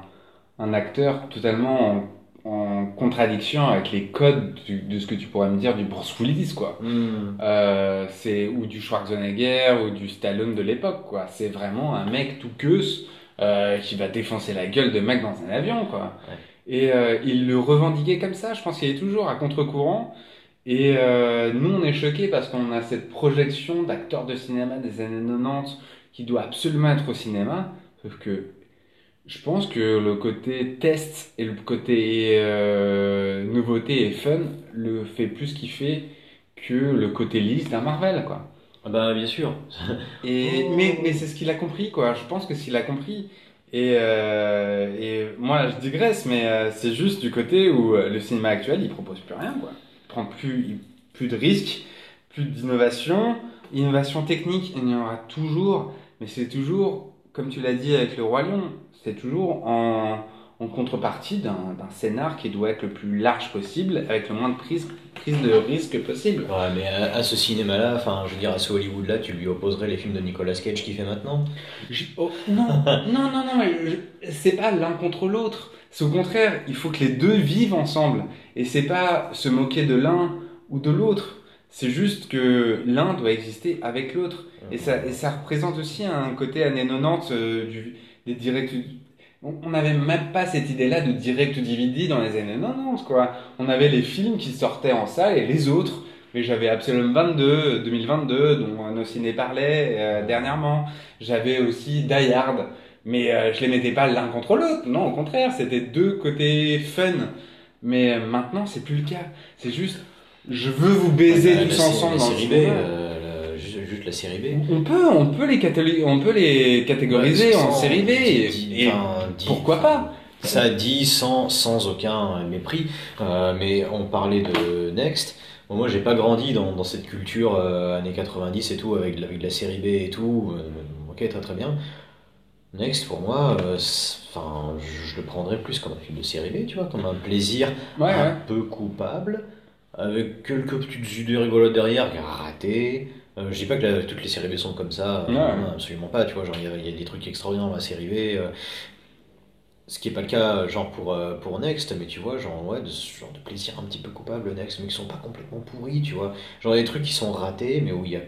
un acteur totalement en, en contradiction avec les codes du- de ce que tu pourrais me dire du Bruce Willis, quoi. Hmm. Euh, c'est ou du Schwarzenegger ou du Stallone de l'époque, quoi. C'est vraiment un mec tout queuse euh, qui va défoncer la gueule de mec dans un avion, quoi. Ouais. Et euh, il le revendiquait comme ça. Je pense qu'il est toujours à contre-courant. Et euh, nous, on est choqués parce qu'on a cette projection d'acteurs de cinéma des années 90 qui doit absolument être au cinéma. Sauf que je pense que le côté test et le côté euh, nouveauté et fun le fait plus kiffer que le côté lisse d'un Marvel, quoi. Ah bah bien sûr. Et, mais mais c'est ce qu'il a compris, quoi. Je pense que s'il a compris. Et, euh, et moi, je digresse, mais euh, c'est juste du côté où euh, le cinéma actuel, il propose plus rien, quoi. Il prend plus, plus de risques, plus d'innovation. Innovation technique, il y en aura toujours, mais c'est toujours, comme tu l'as dit avec le Roi Lion, c'est toujours en, en contrepartie d'un scénar qui doit être le plus large possible, avec le moins de prise, prise de risque possible. Ouais, mais à, à ce cinéma-là, enfin, je veux dire, à ce Hollywood-là, tu lui opposerais les films de Nicolas Cage qu'il fait maintenant? Je- oh, non, non, non, non, c'est pas l'un contre l'autre. C'est au contraire, il faut que les deux vivent ensemble. Et c'est pas se moquer de l'un ou de l'autre. C'est juste que l'un doit exister avec l'autre. Et ça, et ça représente aussi un côté années 90 euh, du, des directs. On n'avait même pas cette idée-là de direct DVD dans les années 90, quoi. On avait les films qui sortaient en salle et les autres. Mais j'avais Absolum 22, 2022, dont Nos Ciné parlait euh, dernièrement. J'avais aussi Die Hard. Mais euh, je les mettais pas l'un contre l'autre. Non, au contraire, c'était deux côtés fun. Mais euh, maintenant, c'est plus le cas. C'est juste, je veux vous baiser Ah, tous la- ensemble la dans le cinéma. La- série B. On peut, on peut les catégoriser, on peut les catégoriser Ouais, en série B. Et, dit- et enfin, dit- pourquoi pas Ça dit sans, sans aucun mépris, euh, mais on parlait de Next. Bon, moi, j'ai pas grandi dans, dans cette culture euh, années 90 et tout, avec, avec la série B et tout. euh, ok, très très bien. Next, pour moi, enfin, je, je le prendrais plus comme un film de série B, tu vois, comme un plaisir Ouais, un ouais. peu coupable, avec quelques petites idées rigolotes derrière, ratées. Euh, je dis pas que la- toutes les séries B sont comme ça, euh, non, absolument pas, tu vois, genre il y, a- il y a des trucs extraordinaires dans la série B, euh, ce qui est pas le cas genre pour, euh, pour Next, mais tu vois, genre ouais, de ce genre de plaisir un petit peu coupable Next, mais qui sont pas complètement pourris, tu vois. Genre des trucs qui sont ratés, mais où il y a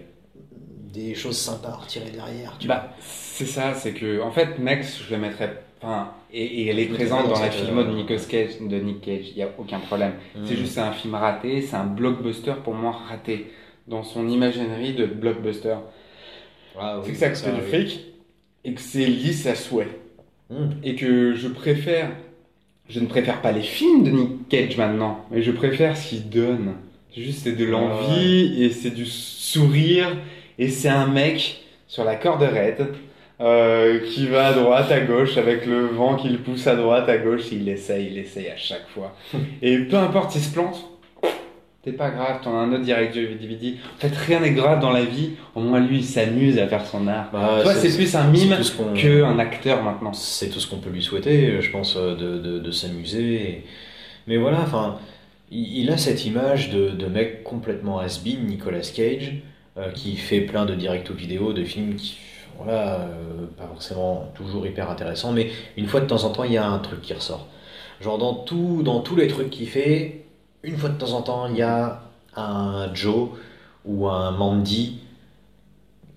des choses sympas à retirer derrière, tu. Bah, c'est ça, c'est que, en fait, Next, je le mettrais, enfin, et, et elle est présente dans la filmo de Nicolas Cage, de Nick Cage, il y a aucun problème. C'est Mm. juste un film raté, c'est un blockbuster pour moi raté dans son imaginerie de blockbuster. Ah, oui, c'est que ça coûte du oui. fric et que c'est lisse à souhait. Mm. et que je préfère, je ne préfère pas les films de Nick Cage maintenant, mais je préfère ce qu'il donne. C'est juste c'est de l'envie et c'est du sourire et c'est un mec sur la corde raide euh, qui va à droite, à gauche avec le vent qui le pousse à droite, à gauche. Il essaye, il essaye à chaque fois. et peu importe s'il se plante. C'est pas grave, t'en as un autre direct DVD. En fait, rien n'est grave dans la vie. Au moins, lui, il s'amuse à faire son art. Bah, Toi, c'est plus un mime qu'on- qu'un acteur maintenant. c'est tout ce qu'on peut lui souhaiter, je pense, euh, de, de, de s'amuser. Mais voilà, enfin, il, il a cette image de, de mec complètement has-been, Nicolas Cage, euh, qui fait plein de directs vidéo, de films qui, voilà, euh, pas forcément toujours hyper intéressants, mais une fois de temps en temps, il y a un truc qui ressort. Genre dans, tout, dans tous les trucs qu'il fait, une fois de temps en temps, il y a un Joe ou un Mandy,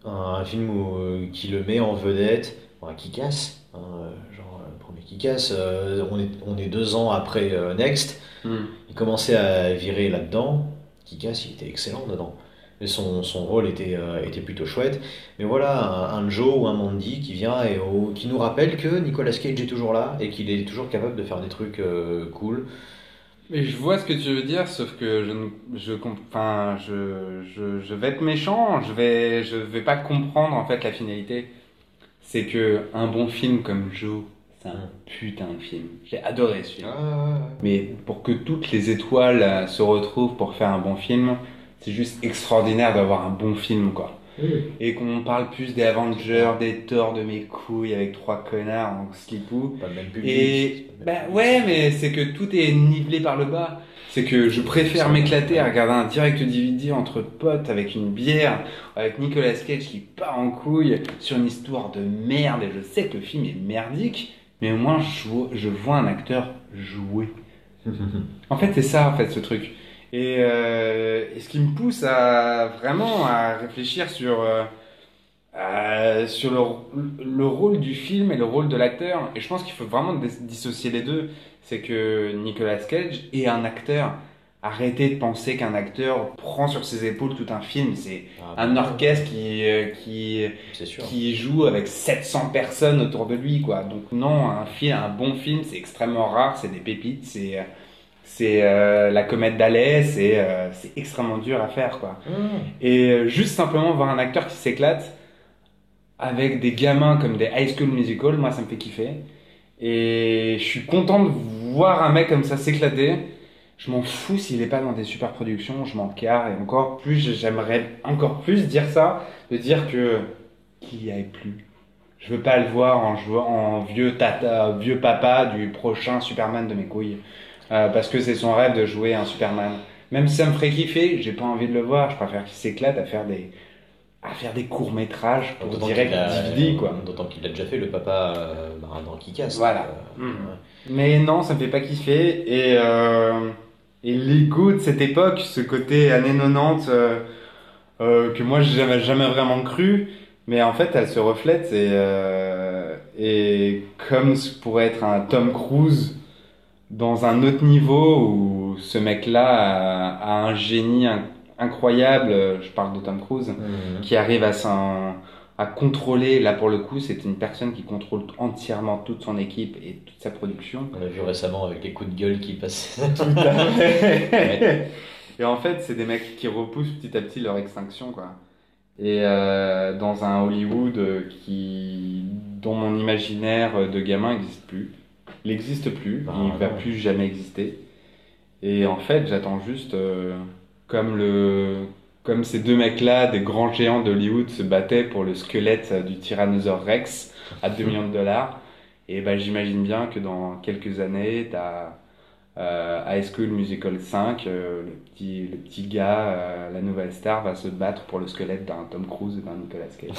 un film où, euh, qui le met en vedette, enfin, qui casse, hein, euh, genre le premier qui casse, euh, on, est, on est deux ans après euh, Next, Hmm. il commençait à virer là-dedans, qui casse, il était excellent dedans. Et son, son rôle était, était plutôt chouette. Mais voilà, un, un Joe ou un Mandy qui vient et au- qui nous rappelle que Nicolas Cage est toujours là et qu'il est toujours capable de faire des trucs cool. Mais je vois ce que tu veux dire, sauf que je, ne- je, enfin, je, je, je vais être méchant, je vais, je vais pas comprendre en fait la finalité. C'est que un bon film comme Joe, c'est un putain de film. J'ai adoré ce film. Mais pour que toutes les étoiles euh, se retrouvent pour faire un bon film, c'est juste extraordinaire d'avoir un bon film, quoi. Et qu'on parle plus des Avengers, des Thor de mes couilles avec trois connards en slipou. Pas le même public. Et bah ouais, mais c'est que tout est nivelé par le bas. C'est que je préfère m'éclater à regarder un direct DVD entre potes avec une bière, avec Nicolas Cage qui part en couille sur une histoire de merde. Et je sais que le film est merdique, mais au moins je, vois- je vois un acteur jouer. En fait, c'est ça, en fait, ce truc. Et, euh, et ce qui me pousse à vraiment à réfléchir sur, euh, sur le, le rôle du film et le rôle de l'acteur. Et je pense qu'il faut vraiment dis- dissocier les deux. C'est que Nicolas Cage est un acteur. Arrêtez de penser qu'un acteur prend sur ses épaules tout un film. C'est Ah, un orchestre qui, euh, qui, qui joue avec 700 personnes autour de lui, quoi. Donc non, un film, un bon film, c'est extrêmement rare, c'est des pépites, c'est euh, c'est euh, la comète c'est euh, c'est extrêmement dur à faire, quoi. Mmh. Et euh, juste simplement voir un acteur qui s'éclate avec des gamins comme des High School Musical, moi ça me fait kiffer. Et je suis content de voir un mec comme ça s'éclater. Je m'en fous s'il est pas dans des super productions, je m'en carre. Et encore plus, j'aimerais encore plus dire ça, de dire que qu'il y ait plus. Je veux pas le voir en jouant en vieux tata, vieux papa du prochain Superman de mes couilles. Euh, parce que c'est son rêve de jouer un Superman. Même si ça me ferait kiffer, j'ai pas envie de le voir. Je préfère qu'il s'éclate à faire des à faire des courts métrages pour direct DVD quoi. D'autant qu'il a déjà fait le papa euh, bah, dans qui casse. Voilà. Euh, Mm. ouais. Mais non, ça me fait pas kiffer. Et, euh, et l'ego de cette époque, ce côté années 90, euh, euh, que moi j'ai jamais, jamais vraiment cru, mais en fait elle se reflète. Et, et comme ce pourrait être un Tom Cruise dans un autre niveau où ce mec-là a, a un génie in- incroyable, je parle de Tom Cruise, Mhm. qui arrive à à contrôler, là pour le coup, c'est une personne qui contrôle entièrement toute son équipe et toute sa production. On l'a vu récemment avec les coups de gueule qui passaient. Et en fait, c'est des mecs qui repoussent petit à petit leur extinction, quoi. Et euh, dans un Hollywood euh, qui, dont mon imaginaire euh, de gamin n'existe plus. Il n'existe plus, Ah, il ne va plus jamais exister. Et en fait, j'attends juste, euh, comme, le, comme ces deux mecs-là, des grands géants d'Hollywood, se battaient pour le squelette euh, du Tyrannosaure Rex à 2 millions de dollars. Et ben, j'imagine bien que dans quelques années, tu as High School Musical 5, euh, le, petit, le petit gars, euh, la nouvelle star, va se battre pour le squelette d'un Tom Cruise et d'un Nicolas Cage.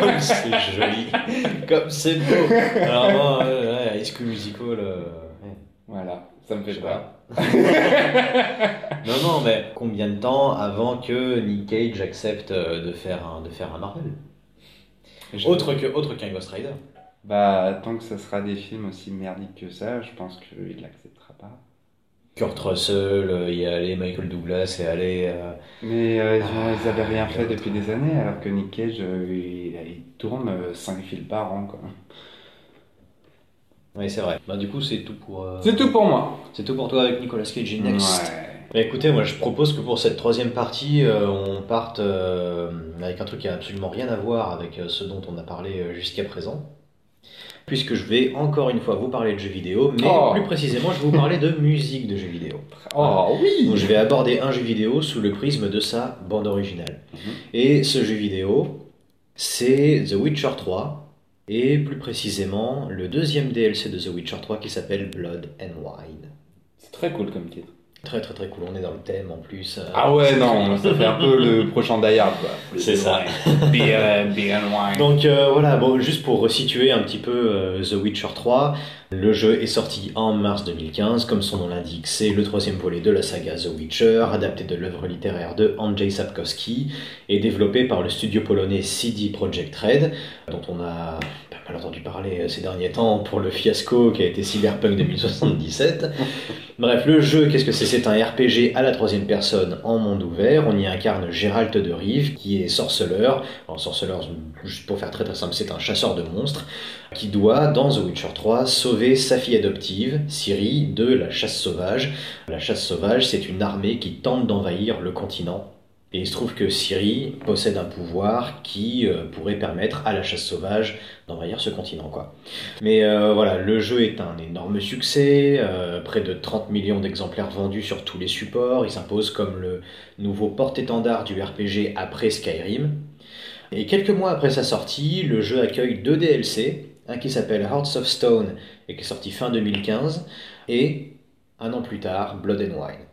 Comme c'est joli. Comme c'est beau. Alors, ouais, High School Musical. euh, Voilà, ça me fait peur. pas. non, non, mais combien de temps avant que Nick Cage accepte euh, de faire un, de faire un Marvel? Autre que autre qu'un Ghost Rider. Bah, tant que ça sera des films aussi merdiques que ça, je pense qu'il l'acceptera pas. Kurt Russell, euh, y aller, Michael Douglas et aller. euh, Mais euh, ils, Ah, ils avaient rien fait depuis des années, alors que Nick Cage, euh, il, il tourne 5 films par an, quoi. Oui, c'est vrai. Bah, du coup, c'est tout pour. euh, C'est tout pour moi. C'est tout pour toi avec Nicolas Cage Next. Ouais. Bah, écoutez, moi je propose que pour cette troisième partie, on parte avec un truc qui a absolument rien à voir avec ce dont on a parlé jusqu'à présent. Puisque je vais encore une fois vous parler de jeux vidéo, mais Oh. plus précisément, je vais vous parler de musique de jeux vidéo. Oh oui Donc je vais aborder un jeu vidéo sous le prisme de sa bande originale. Mhm. Et ce jeu vidéo, c'est The Witcher 3, et plus précisément le deuxième DLC de The Witcher 3 qui s'appelle Blood and Wine. C'est très cool comme titre. Très très très cool, on est dans le thème en plus. euh, Ah ouais, non, ça fait un peu le prochain Die Hard, quoi. C'est ça. Beer, beer and wine. Donc euh, voilà, bon, juste pour resituer un petit peu euh, The Witcher 3, le jeu est sorti en mars 2015, comme son nom l'indique, c'est le troisième volet de la saga The Witcher, adapté de l'œuvre littéraire de Andrzej Sapkowski, et développé par le studio polonais CD Projekt Red, dont on a mal entendu parler euh, ces derniers temps pour le fiasco qui a été Cyberpunk 2077. Bref, le jeu, qu'est-ce que c'est? C'est un RPG à la troisième personne en monde ouvert. On y incarne Gérald de Rive, qui est sorceleur. Alors, sorceleur, juste pour faire très très simple, c'est un chasseur de monstres qui doit, dans The Witcher 3, sauver sa fille adoptive, Ciri, de la chasse sauvage. La chasse sauvage, c'est une armée qui tente d'envahir le continent. Et il se trouve que Ciri possède un pouvoir qui euh, pourrait permettre à la chasse sauvage d'envahir ce continent, quoi. Mais euh, voilà, le jeu est un énorme succès, euh, près de 30 millions d'exemplaires vendus sur tous les supports, il s'impose comme le nouveau porte-étendard du RPG après Skyrim. Et quelques mois après sa sortie, le jeu accueille deux DLC, un qui s'appelle Hearts of Stone et qui est sorti fin 2015, et un an plus tard, Blood and Wine.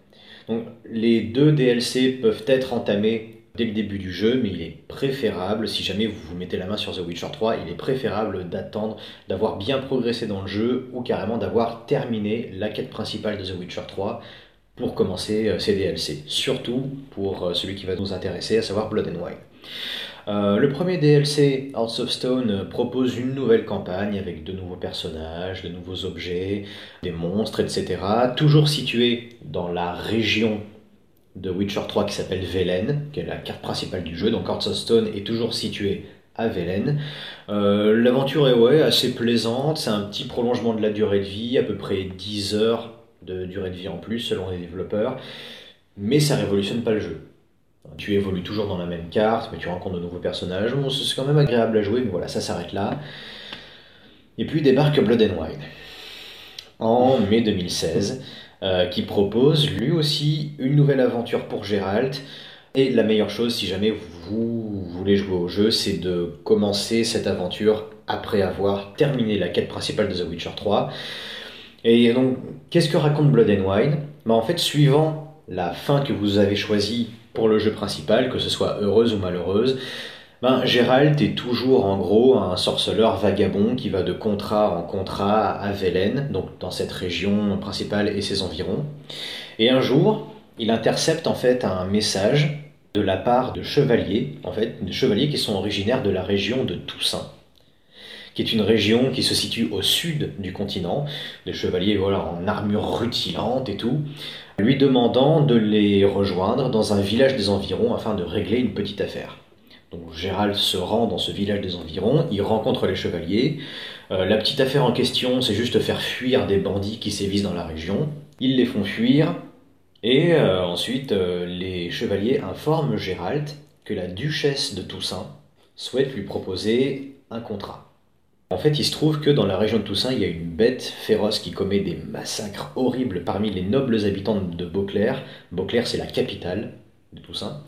Les deux DLC peuvent être entamés dès le début du jeu, mais il est préférable, si jamais vous vous mettez la main sur The Witcher 3, il est préférable d'attendre d'avoir bien progressé dans le jeu ou carrément d'avoir terminé la quête principale de The Witcher 3 pour commencer euh, ces DLC. Surtout pour euh, celui qui va nous intéresser, à savoir Blood and Wine. Euh, le premier DLC, Hearts of Stone, propose une nouvelle campagne avec de nouveaux personnages, de nouveaux objets, des monstres, etc. Toujours situé dans la région de Witcher 3 qui s'appelle Velen, qui est la carte principale du jeu. Donc Hearts of Stone est toujours situé à Velen. Euh, L'aventure est ouais, assez plaisante, c'est un petit prolongement de la durée de vie, à peu près 10 heures de durée de vie en plus selon les développeurs, mais ça révolutionne pas le jeu. Tu évolues toujours dans la même carte, mais tu rencontres de nouveaux personnages. Bon, c'est quand même agréable à jouer, mais voilà, ça s'arrête là. Et puis débarque Blood and Wine en mai 2016, euh, qui propose lui aussi une nouvelle aventure pour Geralt. Et la meilleure chose, si jamais vous voulez jouer au jeu, c'est de commencer cette aventure après avoir terminé la quête principale de The Witcher 3. Et donc, qu'est-ce que raconte Blood and Wine? Bah, En fait, suivant la fin que vous avez choisie pour le jeu principal, que ce soit heureuse ou malheureuse, ben, Gérald est toujours en gros un sorceleur vagabond qui va de contrat en contrat à Velen, donc dans cette région principale et ses environs. Et un jour, il intercepte en fait un message de la part de chevaliers, en fait, de chevaliers qui sont originaires de la région de Toussaint qui est une région qui se situe au sud du continent, des chevaliers voilà, en armure rutilante et tout, lui demandant de les rejoindre dans un village des environs afin de régler une petite affaire. Donc Gérald se rend dans ce village des environs, il rencontre les chevaliers. Euh, la petite affaire en question, c'est juste faire fuir des bandits qui sévissent dans la région. Ils les font fuir, et euh, ensuite euh, les chevaliers informent Gérald que la duchesse de Toussaint souhaite lui proposer un contrat. En fait, il se trouve que dans la région de Toussaint, il y a une bête féroce qui commet des massacres horribles parmi les nobles habitants de Beauclair. Beauclair, c'est la capitale de Toussaint.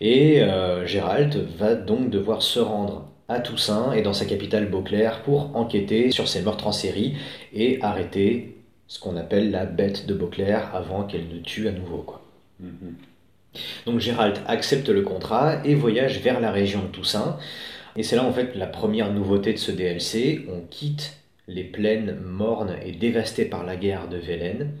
Et euh, Gérald va donc devoir se rendre à Toussaint et dans sa capitale Beauclair pour enquêter sur ces meurtres en série et arrêter ce qu'on appelle la bête de Beauclair avant qu'elle ne tue à nouveau. Quoi. Mm-hmm. Donc Gérald accepte le contrat et voyage vers la région de Toussaint. Et c'est là en fait la première nouveauté de ce DLC. On quitte les plaines mornes et dévastées par la guerre de Velen.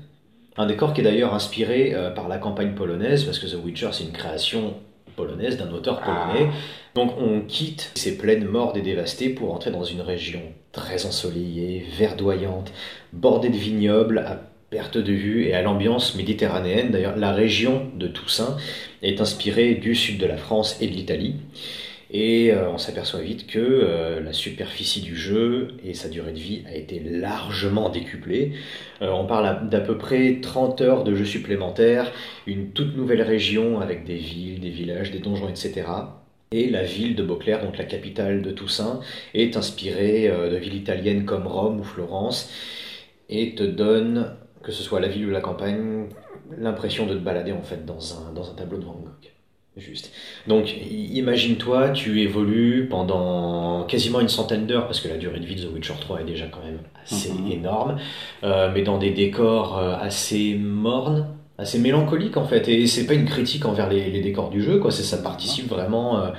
Un décor qui est d'ailleurs inspiré euh, par la campagne polonaise, parce que The Witcher c'est une création polonaise d'un auteur polonais. Ah. Donc on quitte ces plaines mortes et dévastées pour entrer dans une région très ensoleillée, verdoyante, bordée de vignobles, à perte de vue et à l'ambiance méditerranéenne. D'ailleurs, la région de Toussaint est inspirée du sud de la France et de l'Italie. Et euh, on s'aperçoit vite que euh, la superficie du jeu et sa durée de vie a été largement décuplée. Euh, on parle d'à peu près 30 heures de jeu supplémentaires, une toute nouvelle région avec des villes, des villages, des donjons, etc. Et la ville de Beauclair, donc la capitale de Toussaint, est inspirée de villes italiennes comme Rome ou Florence et te donne, que ce soit la ville ou la campagne, l'impression de te balader en fait dans un, dans un tableau de Van Gogh. Juste. Donc, imagine-toi, tu évolues pendant quasiment une centaine d'heures, parce que la durée de vie de The Witcher 3 est déjà quand même assez mhm. énorme, euh, mais dans des décors euh, assez mornes, assez mélancoliques en fait. Et c'est pas une critique envers les, décors du jeu, quoi. Ça participe vraiment euh,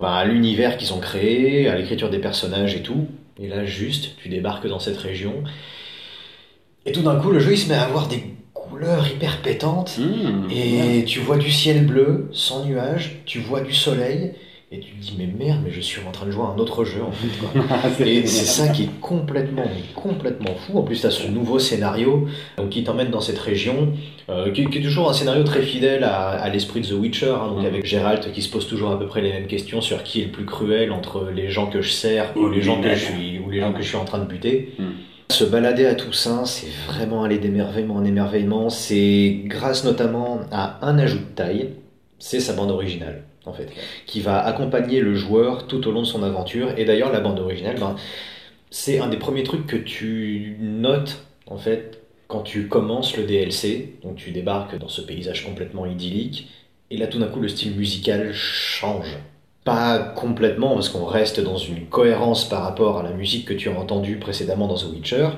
bah, à l'univers qu'ils ont créé, à l'écriture des personnages et tout. Et là, juste, tu débarques dans cette région. Et tout d'un coup, le jeu il se met à avoir des couleurs hyper pétantes. Mmh, et tu vois du ciel bleu, sans nuages, tu vois du soleil. Et tu te dis, mais merde, mais je suis en train de jouer à un autre jeu en fait. et c'est ça qui est complètement, complètement fou. En plus, tu as ce nouveau scénario donc, qui t'emmène dans cette région, euh, qui, est toujours un scénario très fidèle à, l'esprit de The Witcher, hein, donc mmh. avec Geralt qui se pose toujours à peu près les mêmes questions sur qui est le plus cruel entre les gens que je sers ou les gens que je suis, ou les gens que je suis en train de buter. Mmh. Se balader à Toussaint, c'est vraiment aller d'émerveillement en émerveillement. C'est grâce notamment à un ajout de taille, c'est sa bande originale en fait, qui va accompagner le joueur tout au long de son aventure. Et d'ailleurs, la bande originale, ben, c'est un des premiers trucs que tu notes en fait quand tu commences le DLC. Donc tu débarques dans ce paysage complètement idyllique, et là tout d'un coup le style musical change. Pas complètement, parce qu'on reste dans une cohérence par rapport à la musique que tu as entendue précédemment dans The Witcher.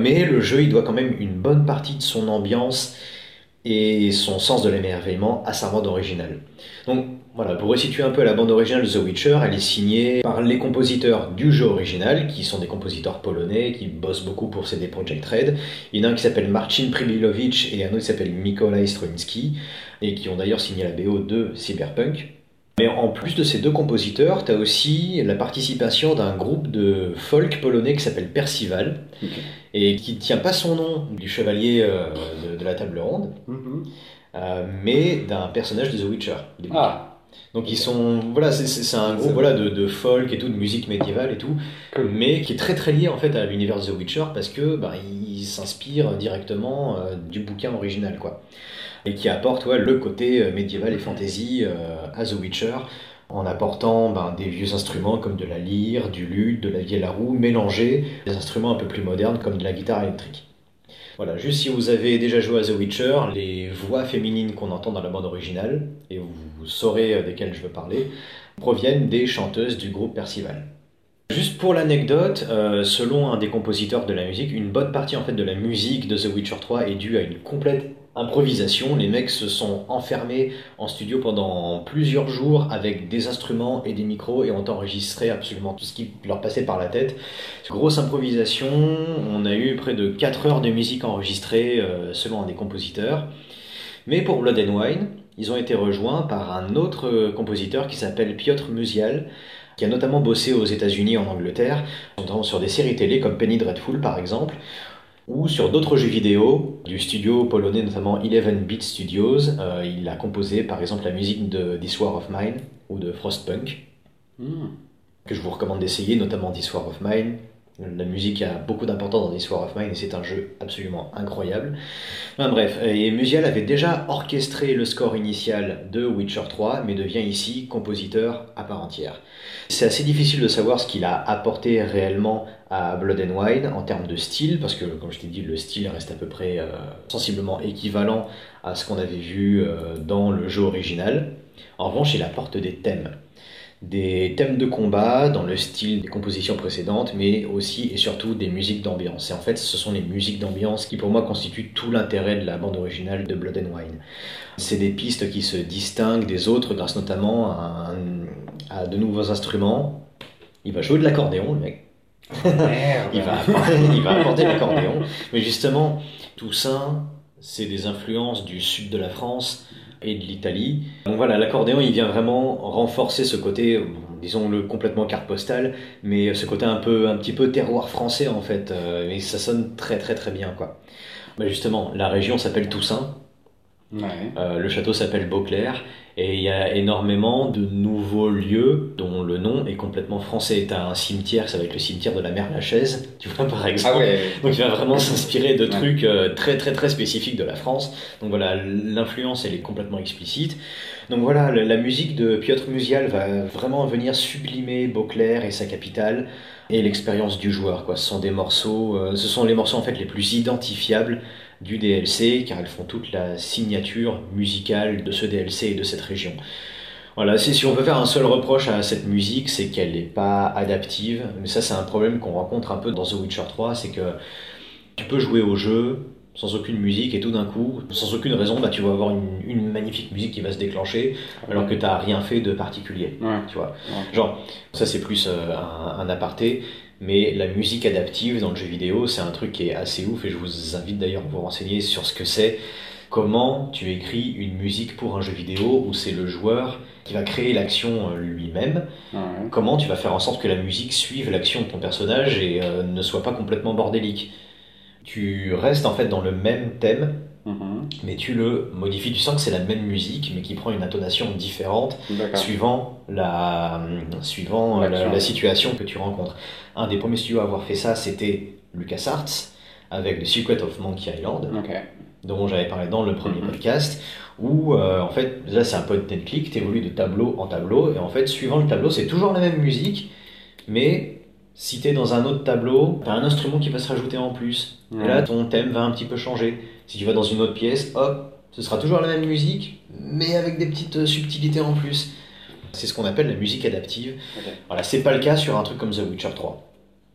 Mais le jeu, il doit quand même une bonne partie de son ambiance et son sens de l'émerveillement à sa bande originale. Donc voilà, pour resituer un peu la bande originale de The Witcher, elle est signée par les compositeurs du jeu original, qui sont des compositeurs polonais, qui bossent beaucoup pour CD Projekt Red. Il y en a un qui s'appelle Marcin Pribilowicz et un autre qui s'appelle Mikołaj Stroinski, et qui ont d'ailleurs signé la BO de Cyberpunk. Mais en plus de ces deux compositeurs, tu as aussi la participation d'un groupe de folk polonais qui s'appelle Percival, et qui ne tient pas son nom du chevalier euh, de, de la table ronde, Mhm. euh, mais d'un personnage de The Witcher. Ah, donc ils sont voilà c'est- un groupe voilà de, de folk et tout de musique médiévale et tout Cool. mais qui est très très lié en fait à l'univers de The Witcher parce que bah, il s'inspire directement euh, du bouquin original quoi et qui apporte ouais, le côté euh, médiéval et fantasy euh, à The Witcher en apportant ben, des vieux instruments comme de la lyre, du luth, de la vielle à roue, mélangés des instruments un peu plus modernes comme de la guitare électrique. Voilà, juste si vous avez déjà joué à The Witcher, les voix féminines qu'on entend dans la bande originale, et vous saurez euh, desquelles je veux parler, proviennent des chanteuses du groupe Percival. Juste pour l'anecdote, selon un des compositeurs de la musique, une bonne partie en fait de la musique de The Witcher 3 est due à une complète improvisation. Les mecs se sont enfermés en studio pendant plusieurs jours avec des instruments et des micros et ont enregistré absolument tout ce qui leur passait par la tête. Grosse improvisation, on a eu près de 4 heures de musique enregistrée euh, selon un des compositeurs. Mais pour Blood and Wine, ils ont été rejoints par un autre euh, compositeur qui s'appelle Piotr Musial, qui a notamment bossé aux États-Unis en Angleterre, notamment sur des séries télé comme Penny Dreadful par exemple, ou sur d'autres jeux vidéo du studio polonais, notamment 11 Bit Studios. Euh, il a composé par exemple la musique de This War of Mine ou de Frostpunk, Hmm. que je vous recommande d'essayer, notamment This War of Mine. La musique a beaucoup d'importance dans War of Mine et c'est un jeu absolument incroyable. Enfin, bref, et Musial avait déjà orchestré le score initial de Witcher 3, mais devient ici compositeur à part entière. C'est assez difficile de savoir ce qu'il a apporté réellement à Blood and Wine en termes de style, parce que, comme je t'ai dit, le style reste à peu près euh, sensiblement équivalent à ce qu'on avait vu euh, dans le jeu original. En revanche, il apporte des thèmes des thèmes de combat dans le style des compositions précédentes, mais aussi et surtout des musiques d'ambiance. Et en fait, ce sont les musiques d'ambiance qui, pour moi, constituent tout l'intérêt de la bande originale de Blood and Wine. C'est des pistes qui se distinguent des autres grâce notamment à, un- à de nouveaux instruments. Il va jouer de l'accordéon, le mec. Il va, il va apporter l'accordéon. Mais justement, Toussaint, c'est des influences du sud de la France et de l'Italie. Donc voilà, l'accordéon, il vient vraiment renforcer ce côté, disons-le complètement carte postale, mais ce côté un peu, un petit peu terroir français en fait. Euh, et ça sonne très très très bien quoi. Bah justement, la région s'appelle Toussaint. Ouais. Euh, le château s'appelle Beauclerc et il y a énormément de nouveaux lieux dont le nom est complètement français. T'as un cimetière, ça va être le cimetière de la Mère Lachaise, tu vois par exemple. Ah ouais. Donc il va vraiment s'inspirer de trucs euh, très très très spécifiques de la France. Donc voilà, l'influence elle est complètement explicite. Donc voilà, la musique de Piotr Musial va vraiment venir sublimer Beauclerc et sa capitale et l'expérience du joueur. Quoi. Ce sont des morceaux, euh, ce sont les morceaux en fait les plus identifiables du DLC car elles font toute la signature musicale de ce DLC et de cette région. Voilà, si, on peut faire un seul reproche à cette musique, c'est qu'elle n'est pas adaptive. Mais ça, c'est un problème qu'on rencontre un peu dans The Witcher 3, c'est que tu peux jouer au jeu sans aucune musique et tout d'un coup, sans aucune raison, bah, tu vas avoir une, une magnifique musique qui va se déclencher alors que tu n'as rien fait de particulier. Ouais. Tu vois. Ouais. Genre, ça c'est plus euh, un, un aparté, mais la musique adaptive dans le jeu vidéo, c'est un truc qui est assez ouf et je vous invite d'ailleurs à vous renseigner sur ce que c'est. Comment tu écris une musique pour un jeu vidéo où c'est le joueur qui va créer l'action euh, lui-même Ouais. Comment tu vas faire en sorte que la musique suive l'action de ton personnage et euh, ne soit pas complètement bordélique Tu restes en fait dans le même thème, Mhm. mais tu le modifies. Tu sens que c'est la même musique, mais qui prend une intonation différente suivant la, suivant la, L'action. la situation que tu rencontres. Un des premiers studios à avoir fait ça, c'était LucasArts, avec The Secret of Monkey Island, dont j'avais parlé dans le premier Mhm. podcast, où euh, en fait, là c'est un point and click, tu évolues de tableau en tableau, et en fait, suivant le tableau, c'est toujours la même musique, mais si tu es dans un autre tableau, tu as un instrument qui va se rajouter en plus. Et là, ton thème va un petit peu changer. Si tu vas dans une autre pièce, hop, ce sera toujours la même musique, mais avec des petites euh, subtilités en plus. C'est ce qu'on appelle la musique adaptive. Voilà, c'est pas le cas sur un truc comme The Witcher 3.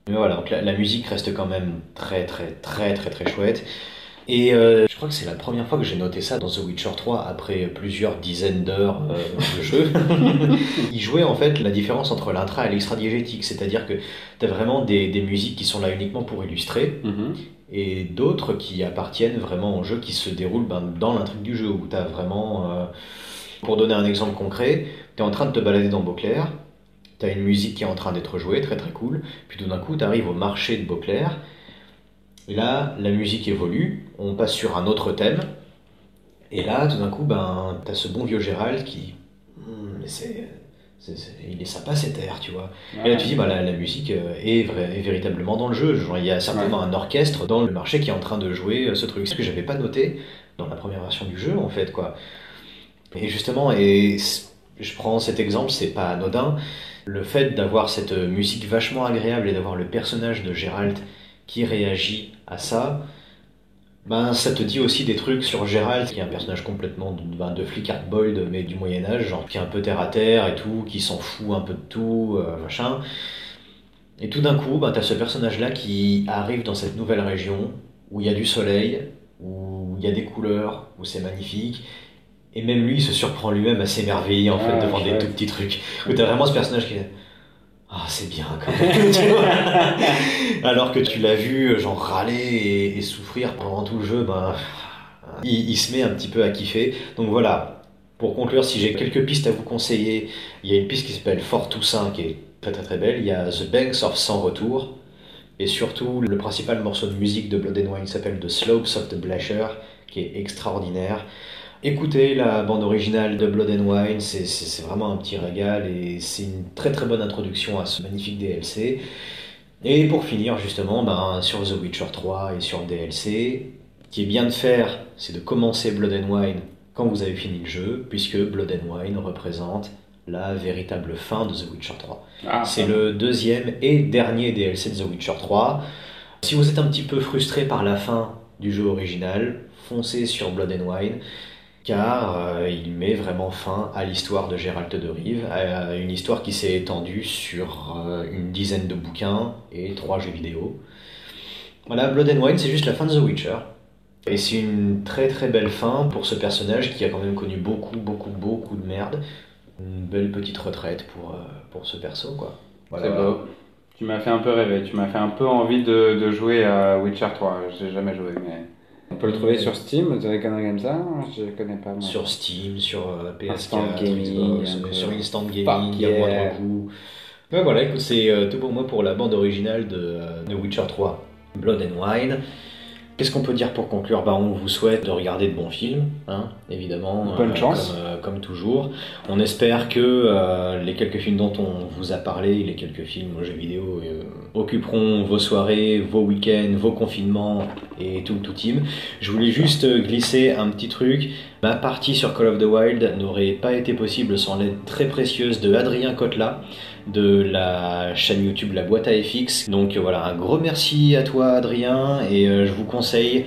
Mais voilà, donc la, la musique reste quand même très très très très très chouette. Et euh, je crois que c'est la première fois que j'ai noté ça dans The Witcher 3 après plusieurs dizaines d'heures euh, de jeu. Il jouait en fait la différence entre l'intra et l'extra-diégétique, c'est-à-dire que tu as vraiment des, des, musiques qui sont là uniquement pour illustrer Mhm. et d'autres qui appartiennent vraiment au jeu qui se déroulent ben, dans l'intrigue du jeu où tu as vraiment. euh, pour donner un exemple concret, tu es en train de te balader dans Beauclair, tu as une musique qui est en train d'être jouée, très très cool, puis tout d'un coup tu arrives au marché de Beauclair. Et là, la musique évolue, on passe sur un autre thème, et là, tout d'un coup, ben, t'as ce bon vieux Gérald qui. Hmm, mais c'est. il est sympa cet air, tu vois. Et là, tu dis, bah, la, la musique euh, est, vrai- est véritablement dans le jeu. Genre, il y a certainement un orchestre dans le marché qui est en train de jouer euh, ce truc. Ce que j'avais pas noté dans la première version du jeu, en fait, quoi. Et justement, et je prends cet exemple, c'est pas anodin. Le fait d'avoir cette musique vachement agréable et d'avoir le personnage de Gérald qui réagit à ça, ben, ça te dit aussi des trucs sur Gérald, qui est un personnage complètement de, ben, de flic mais du Moyen-Âge, genre qui est un peu terre à terre et tout, qui s'en fout un peu de tout, euh, machin. Et tout d'un coup, ben, t'as ce personnage-là qui arrive dans cette nouvelle région où il y a du soleil, où il y a des couleurs, où c'est magnifique. Et même lui, il se surprend lui-même à s'émerveiller en fait Ah, devant des tout petits trucs. Où t'as vraiment ce personnage qui est ah c'est bien quand même. Alors que tu l'as vu genre râler et, souffrir pendant tout le jeu, ben il, il se met un petit peu à kiffer. Donc voilà. Pour conclure, si j'ai quelques pistes à vous conseiller, il y a une piste qui s'appelle Fort Toussaint qui est très très très belle. Il y a The Banks of Sans Retour. Et surtout, le principal morceau de musique de Blood and Wine s'appelle The Slopes of the Blasher, qui est extraordinaire. Écoutez la bande originale de Blood and Wine, c'est- vraiment un petit régal et c'est une très très bonne introduction à ce magnifique DLC. Et pour finir, justement, ben, sur The Witcher 3 et sur le DLC, ce qui est bien de faire, c'est de commencer Blood and Wine quand vous avez fini le jeu, puisque Blood and Wine représente la véritable fin de The Witcher 3. Ah, C'est le deuxième et dernier DLC de The Witcher 3. Si vous êtes un petit peu frustré par la fin du jeu original, foncez sur Blood and Wine, car euh, il met vraiment fin à l'histoire de Gérald de Rive, à une histoire qui s'est étendue sur euh, une dizaine de bouquins et trois jeux vidéo. Voilà, Blood and Wine, c'est juste la fin de The Witcher. Et c'est une très très belle fin pour ce personnage qui a quand même connu beaucoup, beaucoup, beaucoup de merde. Une belle petite retraite pour, euh, pour ce perso, quoi. C'est beau. Tu m'as fait un peu rêver, tu m'as fait un peu envie de, de jouer à Witcher 3. J'ai jamais joué, mais. On peut le trouver sur Steam, vous avez conneries comme ça Je connais pas. moi. Sur Steam, sur euh, PS4, Instant gaming, Xbox, un peu. sur Instant Gaming, il y a moindre coup. Ouais, voilà, écoute, c'est euh, tout pour moi pour la bande originale de, euh, de Witcher 3, Blood and Wine. Qu'est-ce qu'on peut dire pour conclure? Bah, On vous souhaite de regarder de bons films, hein, évidemment. Bonne chance. Comme, euh, comme toujours. On espère que euh, les quelques films dont on vous a parlé, les quelques films aux jeux vidéo, euh, occuperont vos soirées, vos week-ends, vos confinements et tout le tout team. Je voulais juste euh, glisser un petit truc. Ma partie sur Call of the Wild n'aurait pas été possible sans l'aide très précieuse de Adrien Cotla de la chaîne YouTube La Boîte à FX. Donc euh, voilà, un gros merci à toi Adrien et euh, je vous conseille,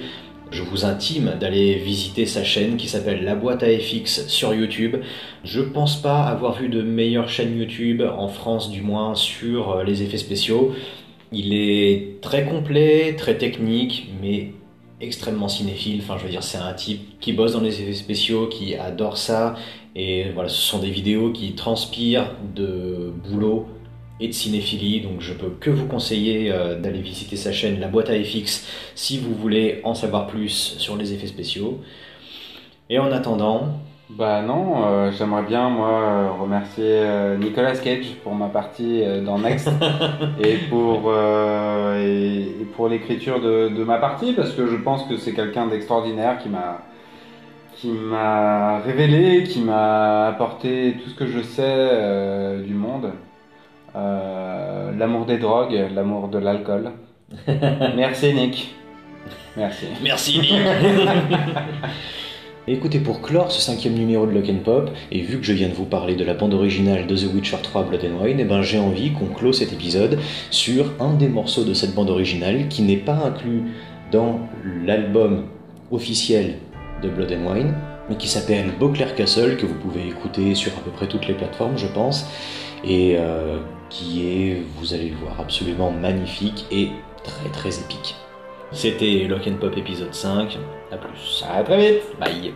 je vous intime d'aller visiter sa chaîne qui s'appelle La Boîte à FX sur YouTube. Je pense pas avoir vu de meilleure chaîne YouTube en France du moins sur euh, les effets spéciaux. Il est très complet, très technique, mais extrêmement cinéphile. Enfin, je veux dire, c'est un type qui bosse dans les effets spéciaux, qui adore ça. Et voilà, ce sont des vidéos qui transpirent de boulot et de cinéphilie. Donc, je peux que vous conseiller euh, d'aller visiter sa chaîne La Boîte à FX si vous voulez en savoir plus sur les effets spéciaux. Et en attendant, Bah non, euh, j'aimerais bien moi remercier euh, Nicolas Cage pour ma partie euh, dans Next et pour euh, et, et pour l'écriture de, de ma partie parce que je pense que c'est quelqu'un d'extraordinaire qui m'a qui m'a révélé, qui m'a apporté tout ce que je sais euh, du monde, Euh, l'amour des drogues, l'amour de l'alcool. Merci Nick. Merci. Merci Nick Écoutez, pour clore ce cinquième numéro de Lock Pop, et vu que je viens de vous parler de la bande originale de The Witcher 3 Blood and Wine, eh ben j'ai envie qu'on clôt cet épisode sur un des morceaux de cette bande originale qui n'est pas inclus dans l'album officiel de Blood and Wine, mais qui s'appelle Beauclair Castle, que vous pouvez écouter sur à peu près toutes les plateformes, je pense, et euh, qui est, vous allez le voir, absolument magnifique et très très épique. C'était Lock and Pop épisode 5. À plus. À très vite Bye.